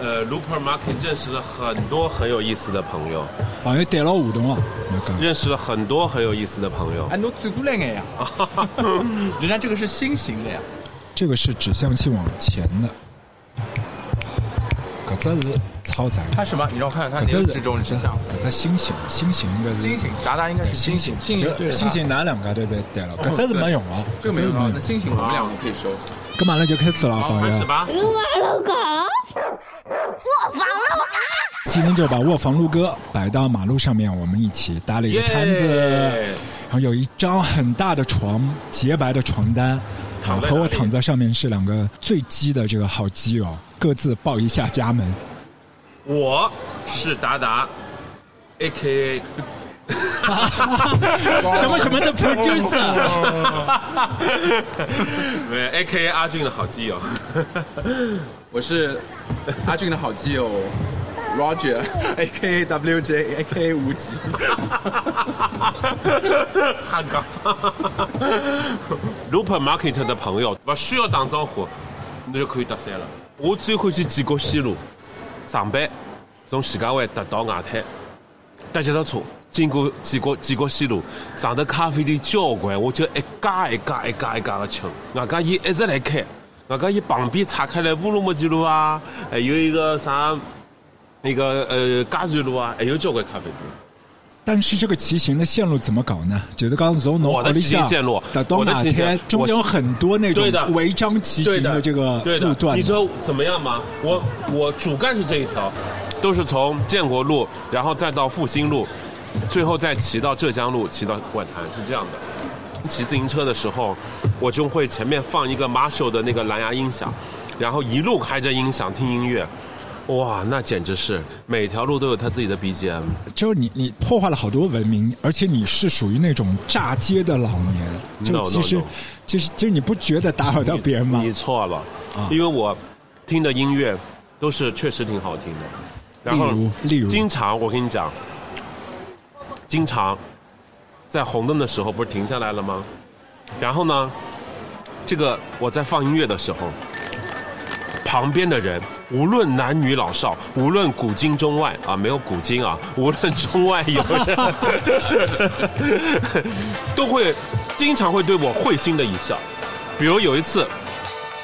呃，Looper Market 认识了很多很有意思的朋友，朋友带牢互动啊，认识了很多很有意思的朋友。哎，侬转过来眼呀，人家这个是心形的呀。这个是指向性往前的，搿只是超载，它什么？你让我看看它哪个指中指向？搿只心形，心形应该是心形，达达应该是心形，心形对就心形哪两家头侪带了，搿只是没用啊，这个没有啊，那心形我们两个可以收。搿马上就开始了，好，朋友。开始吧。卧房撸啊！今天就把卧房路歌摆到马路上面，我们一起搭了一个摊子，耶然后有一张很大的床，洁白的床单，和我躺在上面是两个最基的这个好基友，各自报一下家门。我是达达，A K A 什么什么的 producer，没有 A K A 阿俊的好基友。我是阿俊的好基友 Roger，A K A W J，A K A 无极。汉港 Looper Market 的朋友不需要打招呼，你就可以搭讪了。我最欢喜建国西路上班，从徐家汇搭到外滩，搭脚踏车经过建国建国西路，上头咖啡店交关，我就一家一家一家一家的吃。外加伊一直来开，外加伊旁边岔开来乌鲁木齐路啊，还有一个啥那个呃嘉善路啊，还有交关咖啡店。但是这个骑行的线路怎么搞呢？就是刚从侬我的屋里向骑行线路到到我的马天，中间有很多那种违章骑行的这个对的路段。你说怎么样嘛？我我主干是这一条，都是从建国路，然后再到复兴路，最后再骑到浙江路，骑到外滩，是这样的。骑自行车的时候，我就会前面放一个 Marshall 的那个蓝牙音响，然后一路开着音响听音乐，哇，那简直是每条路都有他自己的 BGM。就是你，你破坏了好多文明，而且你是属于那种炸街的老年。就 No, 其实 no, no 其实，其实你不觉得打扰到别人吗你？错了，啊因为我听的音乐都是确实挺好听的。然后例如例如经常我跟你讲，经常在红灯的时候不是停下来了吗？然后呢，这个我在放音乐的时候，旁边的人无论男女老少，无论古今中外啊，没有古今啊，无论中外有人，都会经常会对我会心的一笑。比如有一次，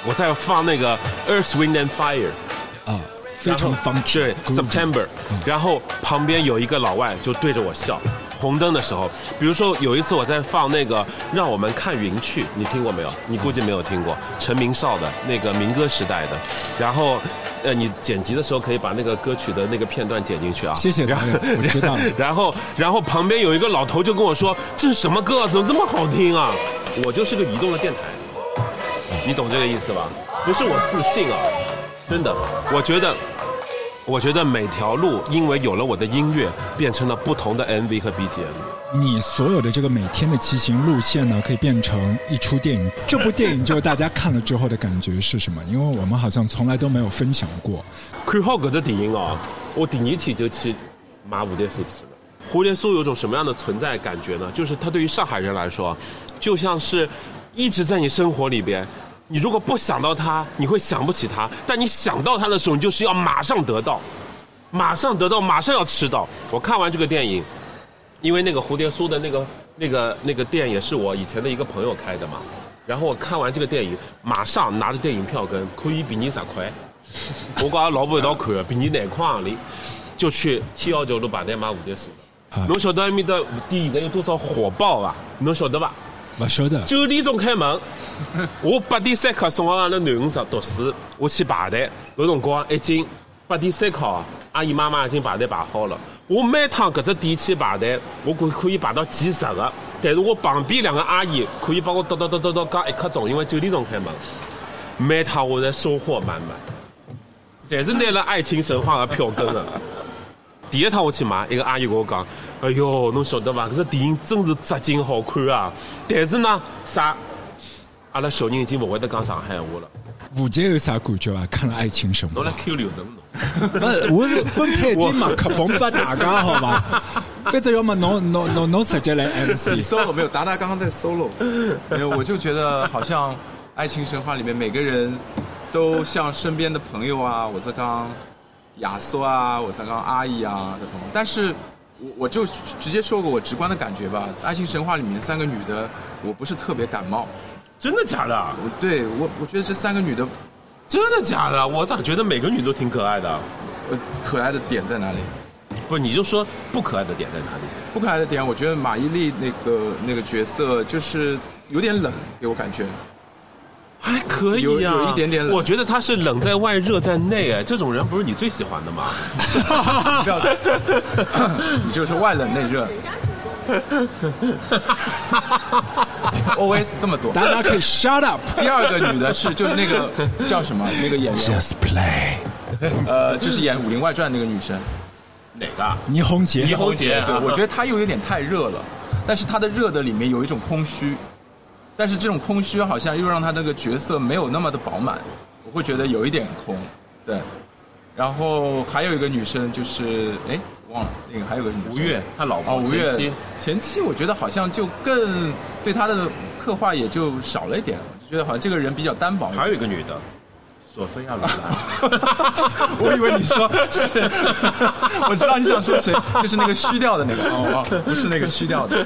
我在放那个 Earth, Wind and Fire。啊，非常然后 funky。对 September，然后旁边有一个老外就对着我笑。红灯的时候，比如说有一次我在放那个《让我们看云去》，你听过没有？你估计没有听过，陈明绍的那个民歌时代的。然后，呃，你剪辑的时候可以把那个歌曲的那个片段剪进去啊。谢谢然后我知道 了然后，然后旁边有一个老头就跟我说：“这是什么歌啊？怎么这么好听啊？”我就是个移动的电台。你懂这个意思吧？不是我自信啊，真的，我觉得，我觉得每条路因为有了我的音乐，变成了不同的 MV 和 BGM。你所有的这个每天的骑行路线呢，可以变成一出电影。这部电影就是大家看了之后的感觉是什么？因为我们好像从来都没有分享过。看好搿只电影哦，我第二天就去买蝴蝶酥吃了。蝴蝶酥有种什么样的存在感觉呢？就是它对于上海人来说，就像是一直在你生活里边。你如果不想到它，你会想不起它；但你想到它的时候，你就是要马上得到，马上得到，马上要吃到。我看完这个电影，因为那个蝴蝶酥的那个那个那个店也是我以前的一个朋友开的嘛。然后我看完这个电影，马上拿着电影票跟，可以比你十块。我跟阿老婆一道看的，便宜廿块行钿，就去天桥桥路排队买蝴蝶酥。侬晓得埃面的店现在有多少火爆啊？侬晓得伐？不晓得，九点钟开门，我八点三刻送阿拉囡恩上读书，我去排队，搿辰光已经八点三刻，阿姨妈妈已经排队排好了。我每趟搿只点去排队，我可可以排到几十个，但是我旁边两个阿姨可以帮我叨叨叨叨叨讲一刻钟，因为九点钟开门。每趟我侪收获满满，侪是拿了《爱情神话》的票根的。第一趟我去买，一个阿姨跟我讲：“哎哟，侬晓得伐？搿只电影真是扎劲好看啊！但是呢，啥？阿拉小人已经勿会得讲上海话了。吴杰有啥感觉啊？看了《爱情神话侬来》，Q 流程侬。不是，我是分配点嘛，克风给大家好吧？反正要么侬侬侬侬直接来 MC，solo 没有，达达刚刚在 solo，没有，我就觉得好像《爱情神话》里面每个人都像身边的朋友啊，我这刚亚索啊，我才刚阿姨啊这种。但是我我就直接说过我直观的感觉吧，《爱情神话》里面三个女的，我不是特别感冒。真的假的？我对我我觉得这三个女的，真的假的？我咋觉得每个女都挺可爱的？呃，可爱的点在哪里？不，你就说不可爱的点在哪里？不可爱的点，我觉得马伊琍那个那个角色就是有点冷，给我感觉。还可以啊、有有一点点冷我觉得他是冷在外，热在内。哎，这种人不是你最喜欢的吗？不要，你就是外冷内热。OS 这么多。大家可以 shut up。第二个女的是就是那个叫什么那个演员，Just play。呃，就是演《武林外传》那个女生。哪个？啊倪虹洁，倪虹洁对，啊我觉得她又有点太热了，但是她的热的里面有一种空虚，但是这种空虚好像又让他那个角色没有那么的饱满，我会觉得有一点空。对，然后还有一个女生就是哎忘了那个还有个女生吴越，他老哦，婆哦吴越妻。前期我觉得好像就更对她的刻画也就少了一点，就觉得好像这个人比较单薄。还有一个女的，索菲亚·罗兰。我以为你说是，我知道你想说谁，就是那个虚掉的那个哦哦，不是那个虚掉的。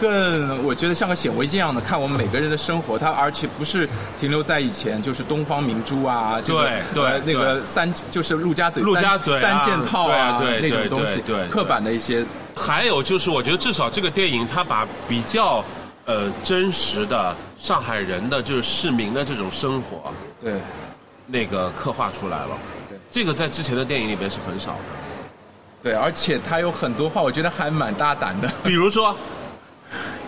更我觉得像个显微镜一样的看我们每个人的生活，它而且不是停留在以前，就是东方明珠啊，这个对对呃那个三就是陆家嘴陆家嘴啊三件套啊对对那种东西对对对，刻板的一些还有就是，我觉得至少这个电影它把比较呃真实的上海人的就是市民的这种生活对那个刻画出来了。对，这个在之前的电影里边是很少的。对，而且他有很多话，我觉得还蛮大胆的。比如说，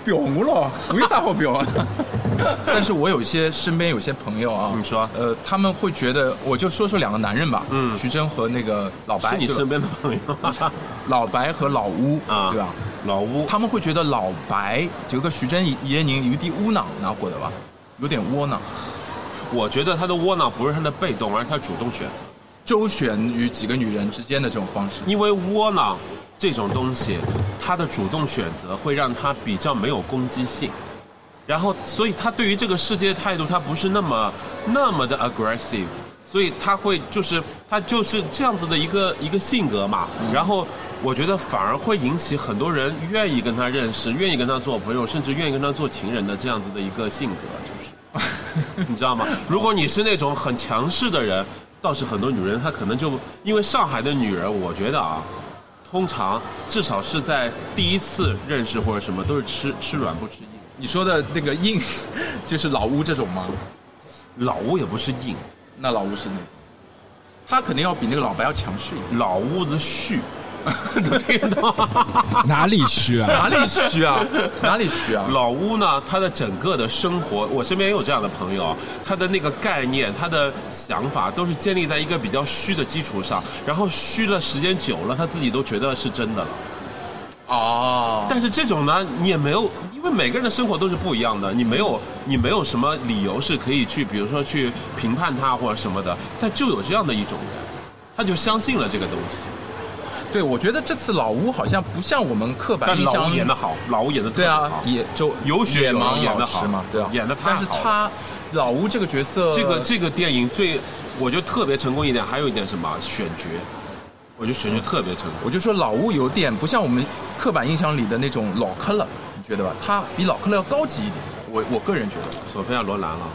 表我了，为啥好表啊？但是我有一些身边有些朋友啊，你说呃，他们会觉得，我就说说两个男人吧，嗯徐峥和那个老白，是你身边的朋友？老白和老乌啊，对吧？？老乌，他们会觉得老白这个徐峥爷人有点窝囊，拿过的吧？有点窝囊，我觉得他的窝囊不是他的被动，而是他主动选择。周旋于几个女人之间的这种方式。因为窝囊这种东西，他的主动选择会让他比较没有攻击性，然后所以他对于这个世界的态度，他不是那么那么的 aggressive，所以他会就是他就是这样子的一个一个性格嘛，然后。我觉得反而会引起很多人愿意跟他认识，愿意跟他做朋友，甚至愿意跟他做情人的这样子的一个性格，就是。你知道吗？如果你是那种很强势的人，倒是很多女人她可能就因为上海的女人，我觉得啊，通常至少是在第一次认识或者什么都是吃吃软不吃硬。你说的那个硬，就是老乌这种吗？老屋也不是硬，那老乌是那种，他肯定要比那个老白要强势一点。老屋子虚，能听到吗？哪里虚啊？哪里虚啊？哪里虚啊？老屋呢，他的整个的生活，我身边也有这样的朋友，他的那个概念，他的想法都是建立在一个比较虚的基础上，然后虚了时间久了，他自己都觉得是真的了。哦，但是这种呢，你也没有，因为每个人的生活都是不一样的，你没有，你没有什么理由是可以去，比如说去评判他或者什么的，但就有这样的一种人，他就相信了这个东西。对，我觉得这次老吴好像不像我们刻板但老印象吴演的好，老吴演的特对啊别好，，野周有血有肉演得好嘛，对啊，演的太好但是他老吴这个角色，这个这个电影最，我觉得特别成功一点，还有一点什么选角，我觉得选角特别成功。我就说老吴有点不像我们刻板印象里的那种老科了，你觉得吧？他比老科了要高级一点，我我个人觉得。索菲亚罗兰了，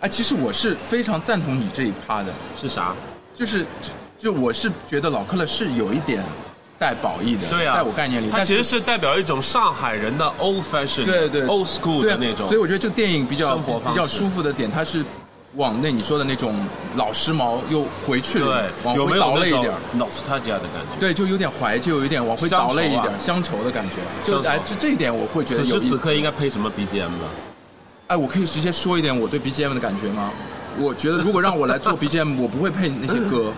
哎，其实我是非常赞同你这一趴的，是啥？就是就就我是觉得老克勒是有一点带褒义的，对啊，在我概念里，它其实是代表一种上海人的 old fashion，对对 old school 的那种。所以我觉得这个电影比较生活方比较舒服的点，它是往那你说的那种老时髦又回去了，对，有往有那种倒了一点。nostalgia 的感觉？对，就有点怀旧，有点往回倒了一点，乡愁的感觉。就哎，这这一点我会觉得此。时此刻应该配什么 BGM 呢？哎，我可以直接说一点我对 BGM 的感觉吗？我觉得如果让我来做 BGM，我不会配那些歌。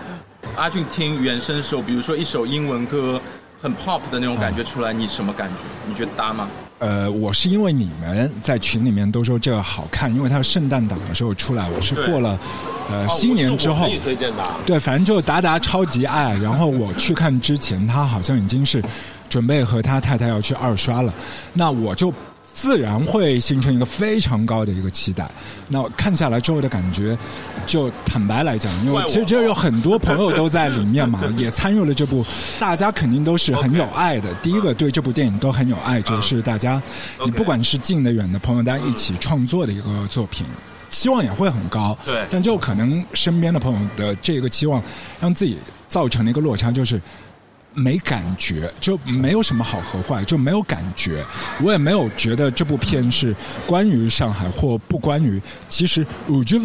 阿俊听原声的时候，比如说一首英文歌，很 pop 的那种感觉出来，你什么感觉？你觉得搭吗？呃，我是因为你们在群里面都说这个好看，因为它是圣诞档的时候出来，我是过了呃哦新年之后我是我可以，推荐的啊。对，反正就达达超级爱。然后我去看之前，他好像已经是准备和他太太要去二刷了，那我就自然会形成一个非常高的一个期待。那看下来之后的感觉，就坦白来讲，因为其实这有很多朋友都在里面嘛，也参与了这部，大家肯定都是很有爱的。第一个对这部电影都很有爱，就是大家，你不管是近的远的朋友，大家一起创作的一个作品。期望也会很高，对但就可能身边的朋友的这个期望，让自己造成了一个落差，就是没感觉，就没有什么好和坏，就没有感觉。我也没有觉得这部片是关于上海或不关于。其实我觉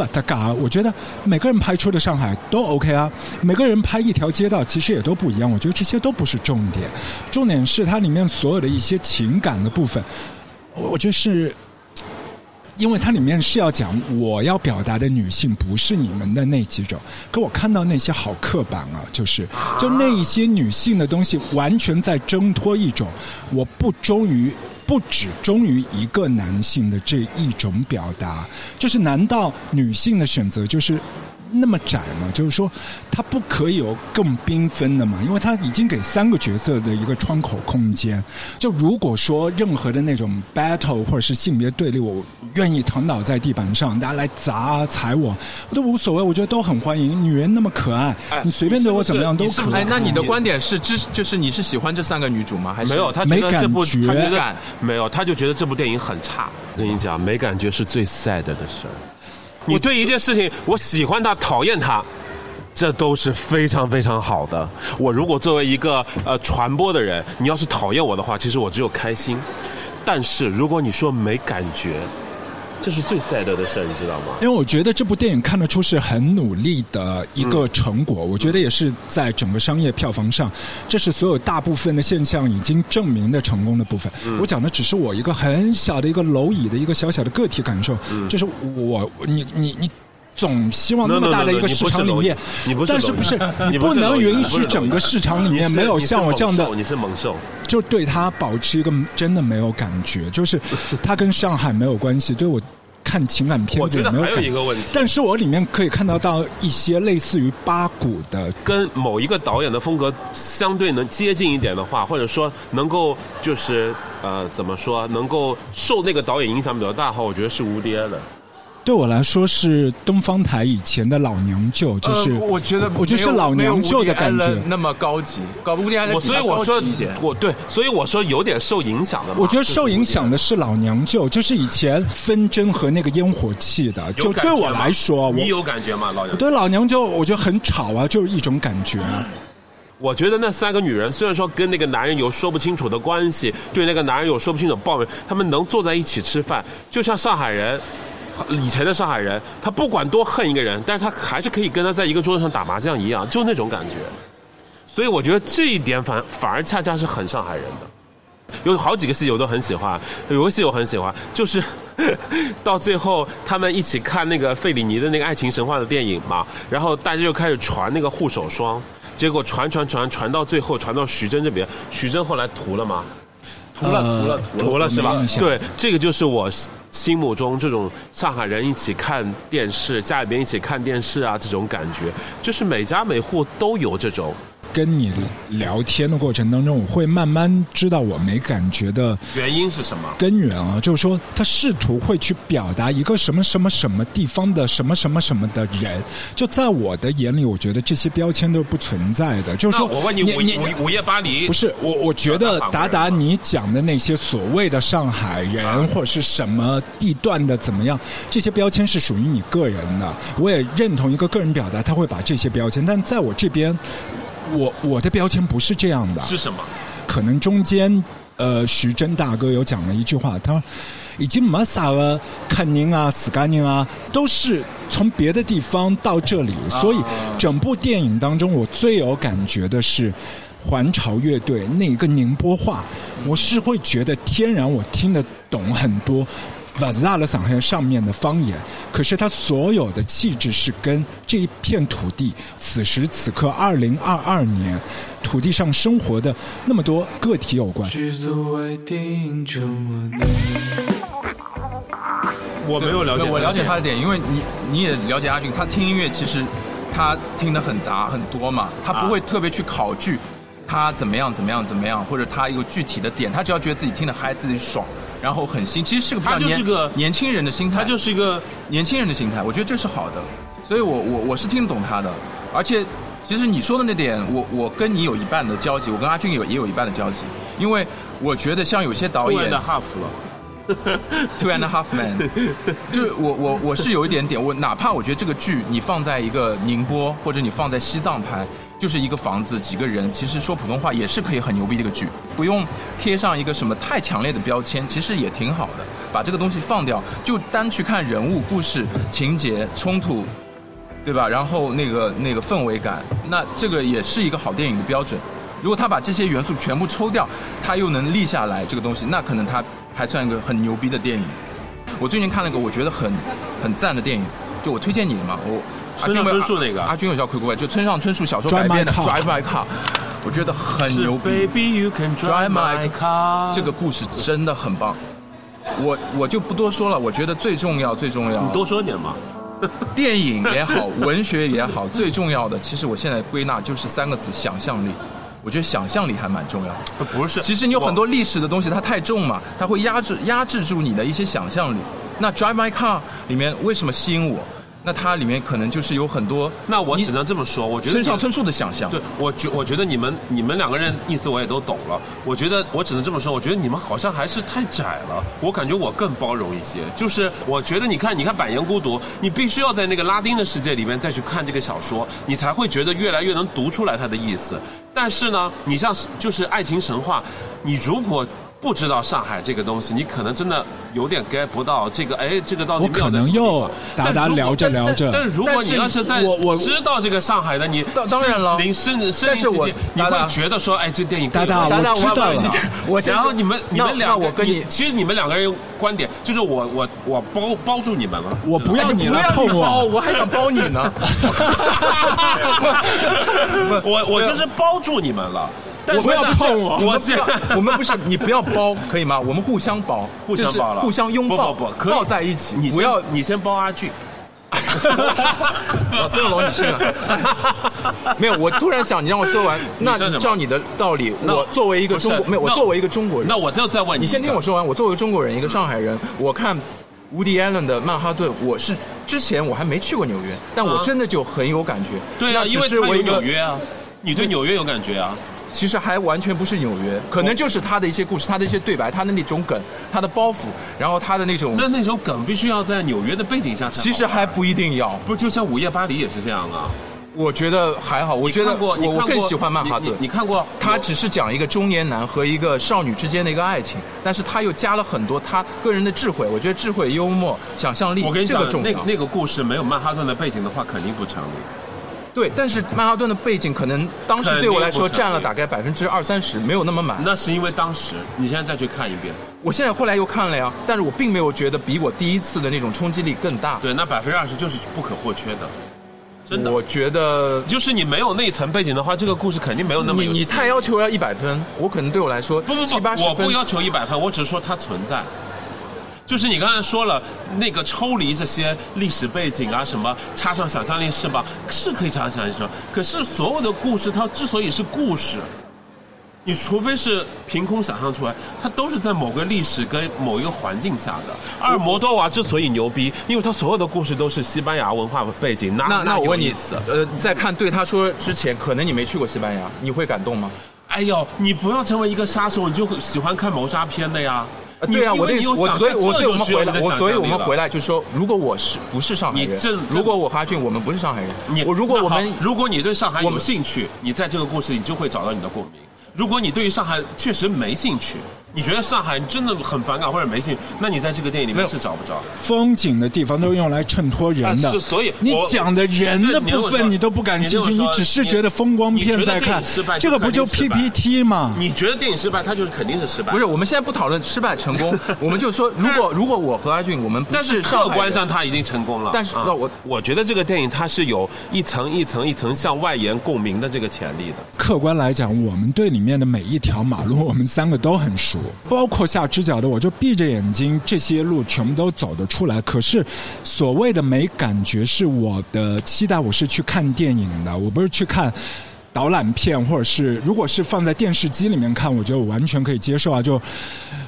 得，每个人拍出的上海都 OK 啊，每个人拍一条街道其实也都不一样。我觉得这些都不是重点，重点是它里面所有的一些情感的部分，我我觉得是。因为它里面是要讲我要表达的女性不是你们的那几种，可我看到那些好刻板啊，就是就那一些女性的东西，完全在挣脱一种我不忠于。不只忠于一个男性的这一种表达，就是难道女性的选择就是那么窄吗？就是说，它不可以有更缤纷的嘛？因为它已经给三个角色的一个窗口空间。就如果说任何的那种 battle 或者是性别对立，我愿意躺倒在地板上，大家来砸踩我，我都无所谓，我觉得都很欢迎。女人那么可爱，哎你随便对我怎么样都你是不是可以。哎，那你的观点是支，就是你是喜欢这三个女主吗？还是没有，他觉没得这部感觉他觉得没有，他就觉得这部电影很差。跟你讲，没感觉是最 sad 的事儿。你对一件事情，我喜欢它，讨厌它，这都是非常非常好的。我如果作为一个呃传播的人，你要是讨厌我的话，其实我只有开心。但是如果你说没感觉，这是最 sad 的事儿，你知道吗？因为我觉得这部电影看得出是很努力的一个成果，我觉得也是在整个商业票房上，这是所有大部分的现象已经证明的成功的部分。我讲的只是我一个很小的一个蝼蚁的一个小小的个体感受，这是我你你你。总希望那么大的一个市场里面，但是不是你 你不能允许整个市场里面没有像我这样的你是猛兽，就对他保持一个真的没有感觉，就是 他跟上海没有关系，对我看情感片我觉得还有子没有感一个问题，但是我里面可以看到到一些类似于八股的，跟某一个导演的风格相对能接近一点的话，或者说能够就是呃怎么说，能够受那个导演影响比较大的话，我觉得是无爹的。对我来说是东方台以前的老娘舅，就是、呃我觉得我觉得是老娘舅的感觉。那么高级，搞不 Allen 我所以我说一点。我对，所以我说有点受影响的嘛。我觉得受影响的是老娘舅，就是以前纷争和那个烟火气的，就对我来说，我你有感觉吗，老娘？对老娘舅我觉得很吵啊，就是一种感觉啊。我觉得那三个女人虽然说跟那个男人有说不清楚的关系，对那个男人有说不清楚的抱怨，他们能坐在一起吃饭，就像上海人。以前的上海人，他不管多恨一个人，但是他还是可以跟他在一个桌子上打麻将一样，就那种感觉。所以我觉得这一点反反而恰恰是很上海人的。有好几个戏我都很喜欢，有个戏我很喜欢，就是 到最后他们一起看那个费里尼的那个爱情神话的电影嘛，然后大家就开始传那个护手霜，结果传传传传到最后传到徐峥这边，徐峥后来涂了吗？涂了涂了涂了涂了是吧对，这个就是我心目中这种上海人一起看电视，家里边一起看电视啊，这种感觉，就是每家每户都有这种。跟你聊天的过程当中，我会慢慢知道我没感觉的原因是什么？根源啊，就是说他试图会去表达一个什么什么什么地方的什么什么什么的人，就在我的眼里，我觉得这些标签都是不存在的。就是说，我问你，午你午午夜巴黎不是我，我觉得达达你讲的那些所谓的上海人或者是什么地段的怎么样，这些标签是属于你个人的。我也认同一个个人表达，他会把这些标签，但在我这边，我我的标签不是这样的。是什么？可能中间，呃，徐峥大哥有讲了一句话，他说已经没啥了，肯宁啊、斯干宁啊，都是从别的地方到这里，所以整部电影当中，我最有感觉的是。环潮乐队那一个宁波话，我是会觉得天然我听得懂很多瓦兹大的嗓音上面的方言，可是他所有的气质是跟这一片土地此时此刻二零二二年土地上生活的那么多个体有关。我没有了解，我了解他的点，因为你你也了解阿俊，他听音乐其实他听的很杂很多嘛，他不会特别去考据他怎么样怎么样怎么样，或者他一个具体的点，他只要觉得自己听的嗨，自己爽，然后很新，其实是个他就是个年轻人的心态，他就是一个年轻人的心态，我觉得这是好的，所以我我我是听得懂他的，而且其实你说的那点，我我跟你有一半的交集，我跟阿俊有也有一半的交集，因为我觉得像有些导演 and a half 了。Two and a half man，就是我我我是有一点点，我哪怕我觉得这个剧你放在一个宁波或者你放在西藏拍，就是一个房子几个人，其实说普通话也是可以很牛逼的一个剧，不用贴上一个什么太强烈的标签，其实也挺好的。把这个东西放掉，就单去看人物、故事、情节、冲突，对吧？然后那个那个氛围感，那这个也是一个好电影的标准。如果他把这些元素全部抽掉，他又能立下来这个东西，那可能他还算一个很牛逼的电影。我最近看了一个我觉得很很赞的电影，就我推荐你的嘛，我村上春树那个阿军有叫亏过来，就村上春树小说改编的 Drive My Car，我觉得很牛逼。Baby you can drive my car。这个故事真的很棒，我我就不多说了。我觉得最重要最重要，你多说点嘛。电影也好，文学也好，最重要的，其实我现在归纳就是三个字：想象力。我觉得想象力还蛮重要的。不是，其实你有很多历史的东西，它太重嘛，它会压制压制住你的一些想象力。那《Drive My Car》里面为什么吸引我？那它里面可能就是有很多那我只能这么说，我觉得你村上春树的想象。对，我觉我觉得你们你们两个人意思我也都懂了。我觉得我只能这么说，我觉得你们好像还是太窄了。我感觉我更包容一些，就是我觉得你看，你看《百年孤独》，你必须要在那个拉丁的世界里面再去看这个小说，你才会觉得越来越能读出来它的意思。但是呢，你像就是爱情神话，你如果不知道上海这个东西，你可能真的有点 get 不到这个，哎，这个到底我可能又方。大家但如果聊着聊着但是如果你要是在我我知道这个上海的，你当当然了。临身身但是我临其境你会觉得说，哎，这电影达达更有我知道了。然后你们你们两个，我跟你其实你们两个人观点就是我我我包包住你们了，我不要你不要来碰你包，我，我还想包你呢。我我就是包住你们了。但是不要碰我我现我们不是你不要包可以吗？我们互相包，互相包了，互相拥抱，抱在一起。你不要你先包阿俊。哦，这个老你信了。没有，我突然想，你让我说完，那照你的道理，我作为一个中国，没有，我作为一个中国人，那我就再问你，你先听我。说完。我作为一个中国人，一个上海人，我看伍迪·艾伦的《曼哈顿》，我是之前我还没去过纽约，但我啊真的就很有感觉。对啊，因为我有是我，纽约啊，你对纽约有感觉啊？其实还完全不是纽约，可能就是他的一些故事，他的一些对白，他的那种梗，他的包袱，然后他的那种，那那种梗必须要在纽约的背景下才。其实还不一定要。不就像《午夜巴黎》也是这样啊？我觉得还好，我觉得我我更喜欢曼哈顿你看过？他只是讲一个中年男和一个少女之间的一个爱情，但是他又加了很多他个人的智慧。我觉得智慧、幽默、想象力，我跟你讲这个，重要。那那个故事没有曼哈顿的背景的话，肯定不成立。对，但是曼哈顿的背景可能当时对我来说占了大概百分之二三十，没有那么满。那是因为当时，你现在再去看一遍，我现在后来又看了呀，但是我并没有觉得比我第一次的那种冲击力更大。对，那百分之二十就是不可或缺的，真的。我觉得就是你没有那一层背景的话，这个故事肯定没有那么你你有戏太要求要一百分，我可能对我来说不不七八不，我不要求一百分，我只是说它存在。就是你刚才说了，那个抽离这些历史背景啊，什么插上想象力是吧？是可以插上想象力，可是所有的故事它之所以是故事，你除非是凭空想象出来，它都是在某个历史跟某一个环境下的。而摩多瓦之所以牛逼，因为他所有的故事都是西班牙文化背景，那那那我问你有意思。，呃，在看对他说之前，可能你没去过西班牙，你会感动吗？哎呦，你不要成为一个杀手，你就喜欢看谋杀片的呀。呃对啊、我的意思，我你有想象所以我所以我们回来，所以我们回来就说，如果我是不是上海人如果我和阿俊我们不是上海人，你我如果我们如果你对上海有兴趣，你在这个故事里就会找到你的共鸣。如果你对于上海确实没兴趣，你觉得上海真的很反感或者没兴趣，那你在这个电影里面是找不着。风景的地方都用来衬托人的，啊是所以你讲的人的部分你都不感兴趣，你只是觉得风光片在看这个不就 PPT 吗？你觉得电影失败，它就是肯定是失败。不是，我们现在不讨论失败成功，我们就说，如果如果我和阿俊我们不但是客观上他已经成功了。啊但是那我我觉得这个电影它是有一层一层一层向外延共鸣的这个潜力的。客观来讲，我们对里面的每一条马路，我们三个都很熟，包括下直角的，我就闭着眼睛，这些路全部都走得出来。可是，所谓的没感觉，是我的期待，我是去看电影的，我不是去看。导览片，或者是如果是放在电视机里面看，我觉得我完全可以接受啊。就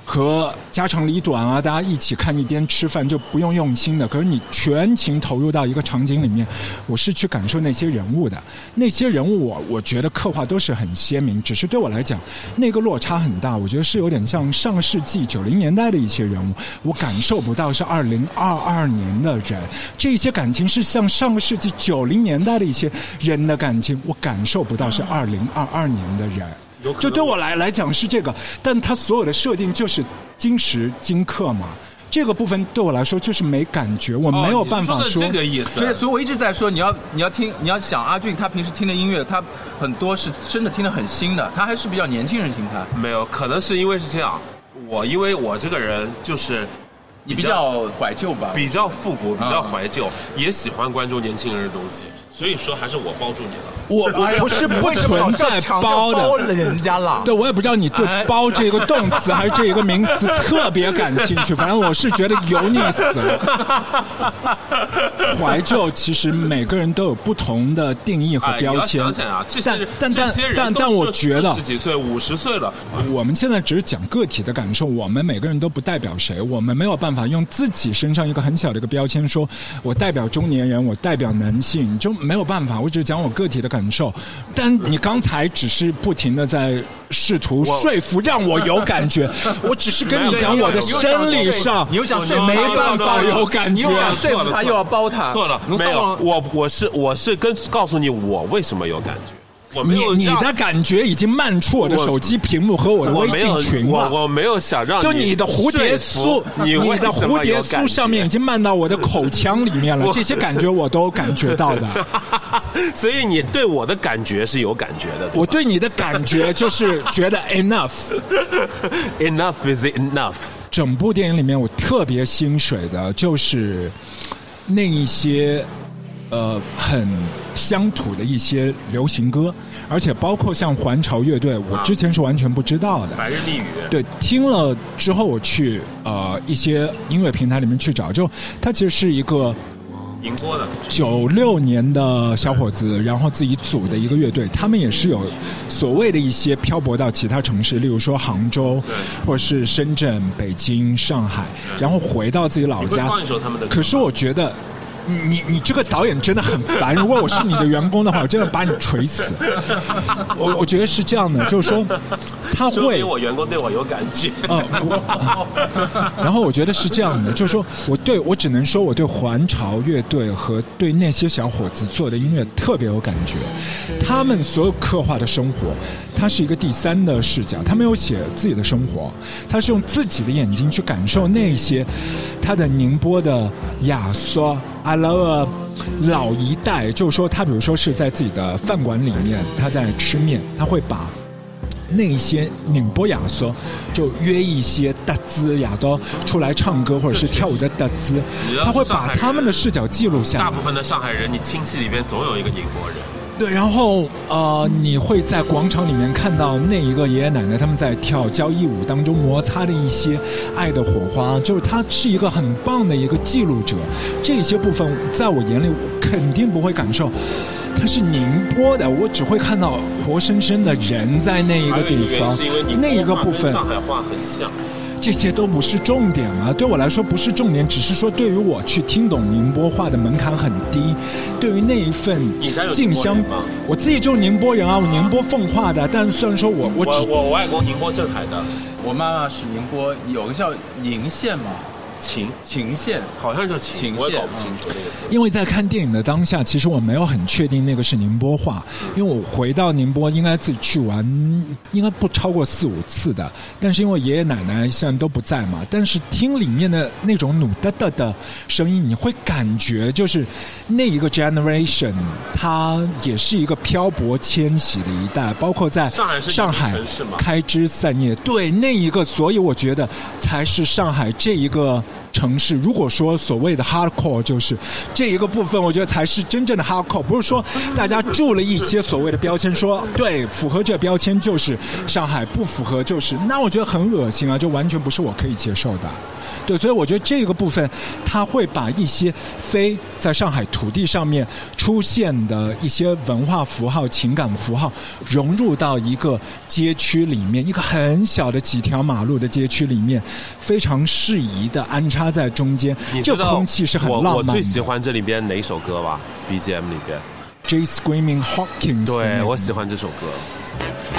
和家长里短啊，大家一起看一边吃饭就不用用心的。可是你全情投入到一个场景里面，我是去感受那些人物的。那些人物我我觉得刻画都是很鲜明，只是对我来讲，那个落差很大。我觉得是有点像上世纪九零年代的一些人物，我感受不到是二零二二年的人。这些感情是像上个世纪九零年代的一些人的感情，我感受不到是二零二二年的人。有就对我来来讲是这个，但它所有的设定就是今时今刻嘛。这个部分对我来说就是没感觉，我没有办法哦说的这个意思。所以，所以我一直在说，你要你要听，你要想阿俊他平时听的音乐，他很多是真的听得很新的，他还是比较年轻人心态。没有，可能是因为是这样。我因为我这个人就是你比较怀旧吧？比较复古，比嗯较怀旧，也喜欢关注年轻人的东西，所以说还是我包住你了。我我不是不存在包的，包了人家了。对，我也不知道你对哎“包”这个动词还是这一个名词特别感兴趣，反正我是觉得油腻死了。怀旧其实每个人都有不同的定义和标签想，想啊，这些但但但但但我觉得四十几岁、五十岁了，我们现在只是讲个体的感受，我们每个人都不代表谁，我们没有办法用自己身上一个很小的一个标签说，我代表中年人，我代表男性，就没有办法。我只是讲我个体的感受，但你刚才只是不停的在试图说服让我有感觉，我只是跟你讲我的生理上，你又想说没办法有感觉你又。想说服他，又要包他，错了，没有，我我是我是跟告诉你我为什么有感觉，我没有你你的感觉已经漫出我的手机屏幕和我的微信群了。我没有想让就你的蝴蝶酥服，你的蝴蝶酥上面已经漫到我的口腔里面了，这些感觉我都感觉到的。所以你对我的感觉是有感觉的。我对你的感觉就是觉得 enough。enough is enough。整部电影里面，我特别心水的就是那一些呃很乡土的一些流行歌，而且包括像环潮乐队，我之前是完全不知道的。白日丽语，对，听了之后，我去呃一些音乐平台里面去找，就它其实是一个宁波的，九六年的小伙子，然后自己组的一个乐队，他们也是有所谓的一些漂泊到其他城市，例如说杭州，或者是深圳、北京、上海，然后回到自己老家放一首他们的歌可是我觉得。你你你这个导演真的很烦。如果我是你的员工的话，我真的把你锤死。我我觉得是这样的，就是说他会说明我员工对我有感觉。呃，我，然后我觉得是这样的，就是说我对我只能说我对环潮乐队和对那些小伙子做的音乐特别有感觉，他们所有刻画的生活，它是一个第三的视角，他没有写自己的生活，他是用自己的眼睛去感受那些他的宁波的雅索阿拉尔。老一代，就是说，他比如说是在自己的饭馆里面，他在吃面，他会把那些宁波雅说，就约一些达兹雅都出来唱歌或者是跳舞的达兹他会把他们的视角记录下来大部。分的上海人，你亲戚里边总有一个宁波人。对，然后呃，你会在广场里面看到那一个爷爷奶奶他们在跳交谊舞当中摩擦的一些爱的火花，就是他是一个很棒的一个记录者。这些部分在我眼里，我肯定不会感受。它是宁波的，我只会看到活生生的人在那一个地方那一个部分，上海话很像。这些都不是重点啊，对我来说不是重点，只是说对于我去听懂宁波话的门槛很低。对于那一份你家有进香宁波人吗，我自己就是宁波人啊，我宁波奉化的，但虽然说我我我我外公宁波镇海的。我妈妈是宁波，有个叫宁县嘛，秦，秦县。好像叫情线我也搞不清楚那个字。因为在看电影的当下，其实我没有很确定那个是宁波话，因为我回到宁波应该自己去玩，应该不超过四五次的。但是因为爷爷奶奶现在都不在嘛，但是听里面的那种努哒哒的声音，你会感觉就是那一个 generation，它也是一个漂泊迁徙的一代，包括在上海是上海城市嘛开枝散叶，对那一个，所以我觉得才是上海这一个城市，如果说所谓的 hardcore 就是这一个部分，我觉得才是真正的 hardcore，不是说大家注了一些所谓的标签，说对符合这标签就是上海，不符合就是，那我觉得很恶心啊，这完全不是我可以接受的。对，所以我觉得这个部分，它会把一些非在上海土地上面出现的一些文化符号、情感符号，融入到一个街区里面，一个很小的几条马路的街区里面，非常适宜的安插在中间这空气是很我浪漫的。我最喜欢这里边哪首歌吧？BGM 里边，J Screaming Hawkins，对我喜欢这首歌。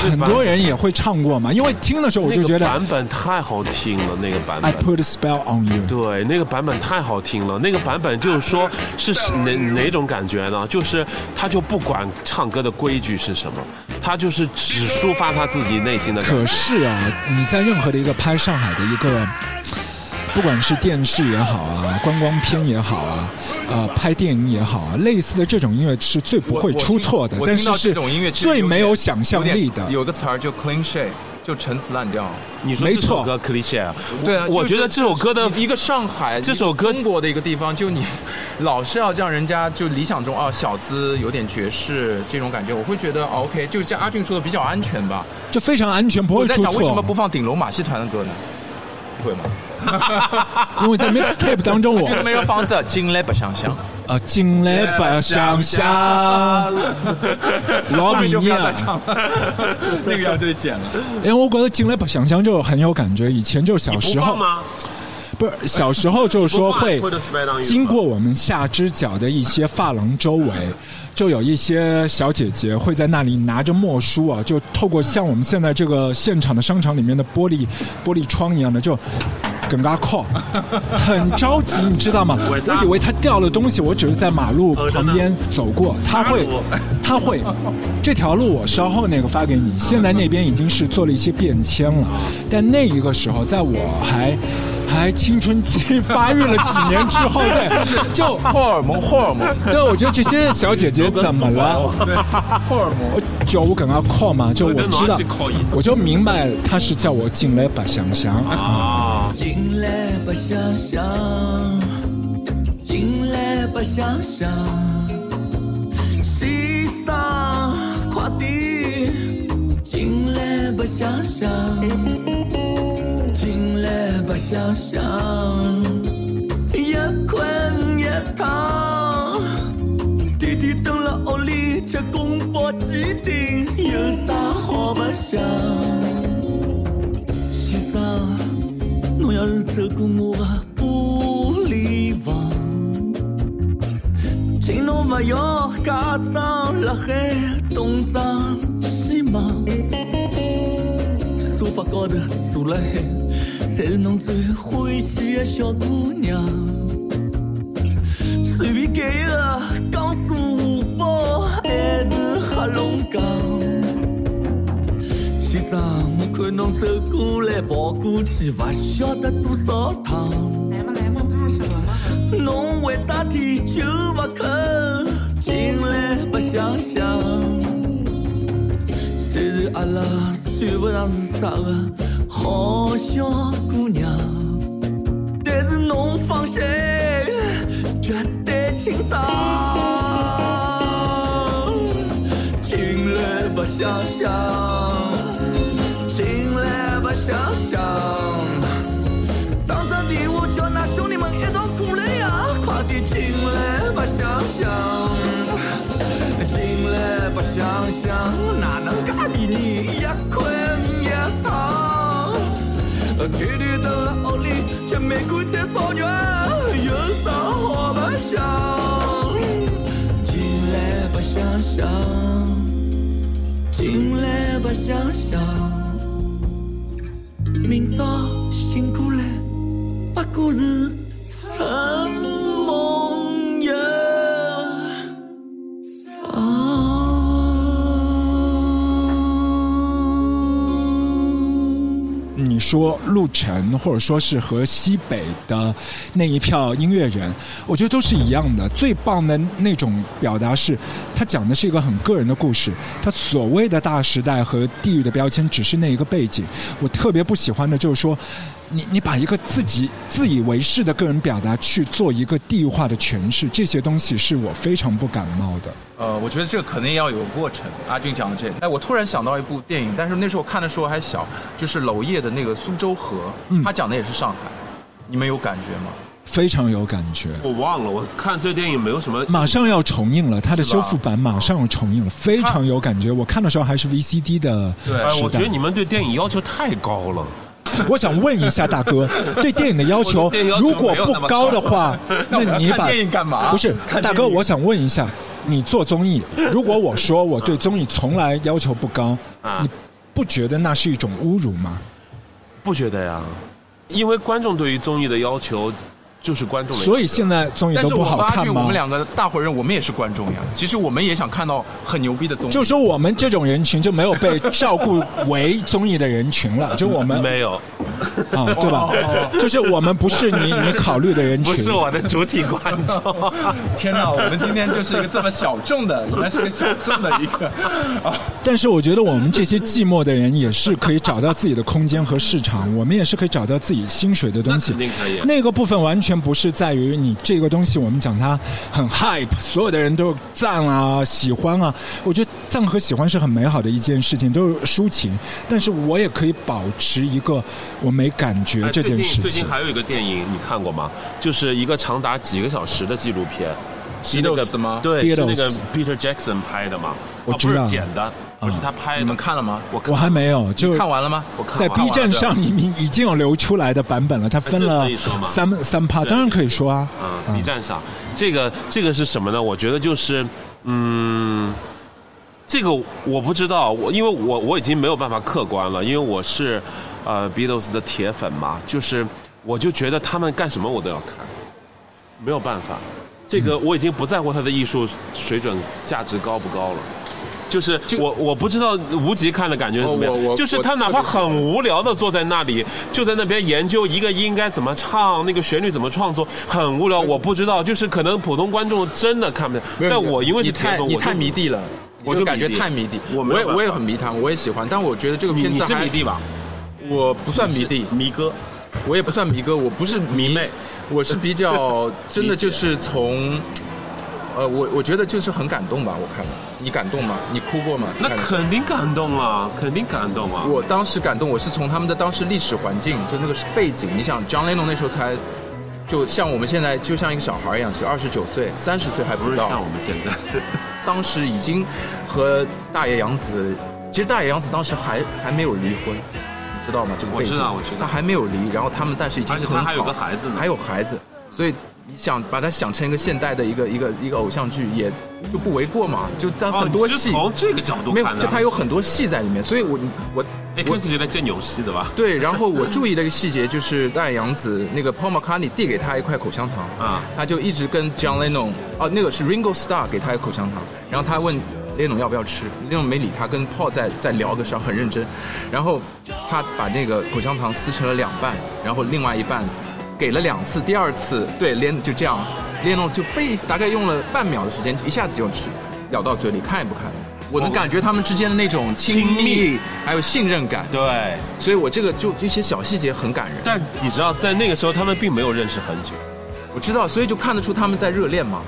很多人也会唱过嘛，因为听的时候我就觉得那个版本太好听了，那个版本 I 本。put a spell on you。对，那个版本太好听了。那个版本就是说，是哪哪种感觉呢？就是他就不管唱歌的规矩是什么，他就是只抒发他自己内心的感可。是啊，你在任何的一个拍上海的一个，不管是电视也好啊，观光片也好啊，呃，拍电影也好啊，类似的这种音乐是最不会出错的，我听到但是是这种音乐其实最没有想象力的。有有个词儿就 clean shape 就陈词滥调。你说这首歌 cliche，啊对啊，我觉得这首歌的一个上海，这首歌中国的一个地方，就你老是要让人家就理想中啊小资有点爵士这种感觉，我会觉得、哦、OK，就像阿俊说的比较安全吧。就非常安全，不会出我在想为什么不。放顶楼马戏团的歌呢？不会吗？因为在 mixtape 当中我，这个没有房子，进来不想想。啊进来不想想，老米后面就不要再念。唱，那个要对剪了。因为我觉得进来不想想就很有感觉，以前就小时候吗？不是小时候就是说会经过我们下肢脚的一些发廊周围，就有一些小姐姐会在那里拿着墨书啊，就透过像我们现在这个现场的商场里面的玻璃玻璃窗一样的，就更加靠，很着急，你知道吗？我以为他掉了东西，我只是在马路旁边走过，他会他会，这条路我稍后那个发给你。现在那边已经是做了一些变迁了，但那一个时候，在我还还青春期发育了几年之后，对，就荷尔蒙，荷尔蒙，对我觉得这些小姐姐怎么了？对，荷尔蒙。我就我跟他靠嘛，就我知道我就明白他是叫我进来吧想想。啊，进来吧，想想，进来吧，想想，西上快点，进来吧，想想，进来吧，想想，一困一躺，弟弟等了屋里吃宫保鸡丁，有啥好白想？先生。侬要是走过我的玻璃房，请侬不要假装辣海东张西望。沙发高头坐辣海，侪是侬最欢喜的小姑娘。随便拣一个江苏湖北还是黑龙江。先生，我看侬走过来跑过去，不晓得多少趟。来嘛来嘛，怕什么嘛？侬为啥体就不肯进来白想想？虽然阿拉算不上是啥个好小姑娘，但是侬放心，绝对清爽。进来不想想，进来不想想。当场地我叫那兄弟们一同过来呀，快点进来吧，想想，进来吧，想想，哪能介比你我天天等了屋里吃美国菜烧肉，有啥好白想？进来白，想想，进来白，想想。明早醒过来，不过是春说陆晨，或者说是和西北的那一票音乐人，我觉得都是一样的。最棒的那种表达是，他讲的是一个很个人的故事。他所谓的大时代和地域的标签，只是那一个背景。我特别不喜欢的就是说。你你把一个自己自以为是的个人表达去做一个地域化的诠释，这些东西是我非常不感冒的。呃，我觉得这个可能要有过程。阿俊讲的这个，哎，我突然想到一部电影，但是那时候看的时候还小，就是娄烨的那个《苏州河》，他讲的也是上海，你们有感觉吗？非常有感觉。我忘了，我看这电影没有什么。马上要重映了，它的修复版马上要重映了，非常有感觉。我看的时候还是 VCD 的对哎，我觉得你们对电影要求太高了。我想问一下大哥，对电影的要求如果不高的话，那你把电影干嘛不是大哥，我想问一下，你做综艺，如果我说我对综艺从来要求不高，啊你不觉得那是一种侮辱吗？不觉得呀？因为观众对于综艺的要求就是观众的，所以现在综艺但是都不我发觉我好看吗们？两个大伙人，我们也是观众呀。其实我们也想看到很牛逼的综艺。就说我们这种人群就没有被照顾为综艺的人群了，就我们没有，啊，对吧？就是我们不是你你考虑的人群，不是我的主体观众。天哪，我们今天就是一个这么小众的，原来是个小众的一个啊。但是我觉得我们这些寂寞的人也是可以找到自己的空间和市场，我们也是可以找到自己薪水的东西。那肯定可以那个部分完全不是在于你这个东西，我们讲它很 hype，所有的人都赞啊、喜欢啊。我觉得赞和喜欢是很美好的一件事情，都是抒情。但是我也可以保持一个我没感觉这件最近事。最近还有一个电影，你看过吗？就是一个长达几个小时的纪录片。是那个 Beatles 的吗对是那个 Peter Jackson 拍的嘛？哦我知道不是剪的，不是他拍的。你们看了吗？我我还没有，就看完了吗？我看在 B 站上已经已经有流出来的版本了，他分了可以说吗三三趴，当然可以说啊。嗯，B 站上，这个这个是什么呢？我觉得就是，嗯，这个我不知道，我因为我我已经没有办法客观了，因为我是呃 Beatles 的铁粉嘛，就是我就觉得他们干什么我都要看，没有办法，这个我已经不在乎他的艺术水准价值高不高了。就是我我不知道无极看的感觉是怎么样，就是他哪怕很无聊的坐在那里，就在那边研究一个音该怎么唱，那个旋律怎么创作，很无聊。我不知道，就是可能普通观众真的看不见，但我因为是你铁粉，太你我太迷弟了，我就就感觉太迷弟。我我也我也很迷他，我也喜欢，但我觉得这个你你片子还是迷弟吧？我不算迷弟，迷哥，我也不算迷哥，我不是迷妹，我是比较 真的就是从，呃，我我觉得就是很感动吧，我看了，你感动吗？你哭过吗？那肯定感动啊，肯定感动啊。我当时感动，我是从他们的当时历史环境，就那个背景。你想，John Lennon 那时候才，就像我们现在就像一个小孩一样，其实二十九岁、三十岁还不到不是像。我们现在，当时已经和大野洋子，其实大野洋子当时还还没有离婚，你知道吗？这个背景，我知道我知道他还没有离，然后他们但是已经很好还有个孩子呢还有孩子，所以你想把他想成一个现代的一个一个一个偶像剧，也就不为过嘛，就在很多戏。从这个角度没有就他有很多戏在里面，所以我我哎，我 X 觉得见有戏的吧？对，然后我注意的一个细节就是大野洋子那个 Paul McCartney 递给他一块口香糖啊他就一直跟 John Lennon 哦，那个是 Ringo Starr 给他一个口香糖，然后他问 Lennon 要不要吃，Lennon 没理他，跟 Paul 在在聊的时候很认真，然后他把那个口香糖撕成了两半，然后另外一半给了两次，第二次对 Len 就这样，Lennon 就非大概用了半秒的时间，一下子就吃，咬到嘴里看也不看。我能感觉他们之间的那种亲密，还有信任感。对，所以我这个就一些小细节很感人。但你知道，在那个时候他们并没有认识很久，我知道，所以就看得出他们在热恋嘛。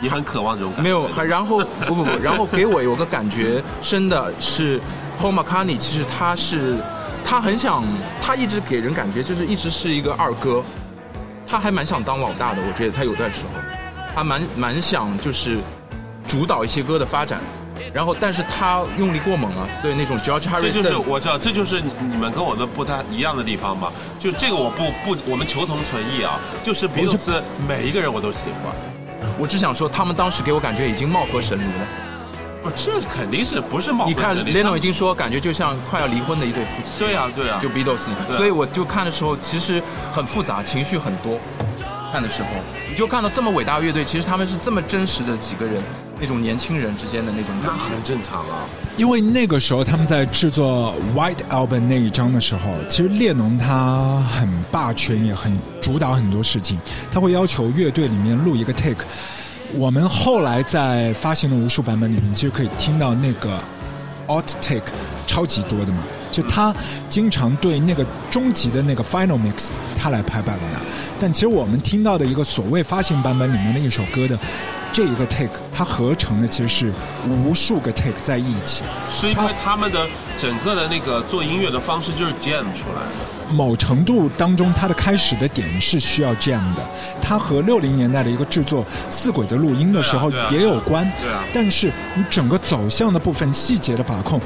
你很渴望这种感觉。没有，还然后 不不不，然后给我有个感觉深的是，Paul McCartney，其实他是他很想，他一直给人感觉就是一直是一个二哥，他还蛮想当老大的。我觉得他有段时候，他蛮蛮想就是主导一些歌的发展。然后，但是他用力过猛了，所以那种 George 这就是我知道，这就是你你们跟我的不太一样的地方吧？就这个我不不，我们求同存异啊。就是比鲁斯每一个人我都喜欢，我只想说，他们当时给我感觉已经貌合神离了。不，这肯定是不是貌合神离你看神离 Leno 已经说，感觉就像快要离婚的一对夫妻。对啊对啊，就 Beatles，对所以我就看的时候其实很复杂，情绪很多。看的时候，你就看到这么伟大的乐队，其实他们是这么真实的几个人，那种年轻人之间的那种那感觉。很正常啊。因为那个时候他们在制作 White Album 那一张的时候，其实列侬他很霸权，也很主导很多事情。他会要求乐队里面录一个 take。我们后来在发行的无数版本里面，其实可以听到那个 out take 超级多的嘛。就他经常对那个终极的那个 final mix 他来拍版的。但其实我们听到的一个所谓发行版本里面的一首歌的这一个 take，它合成的其实是无数个 take 在一起。是因为他们的整个的那个做音乐的方式就是 jam 出来的。某程度当中，它的开始的点是需要 jam 的，它和六零年代的一个制作四轨的录音的时候对啊也有关。对啊但是你整个走向的部分细节的把控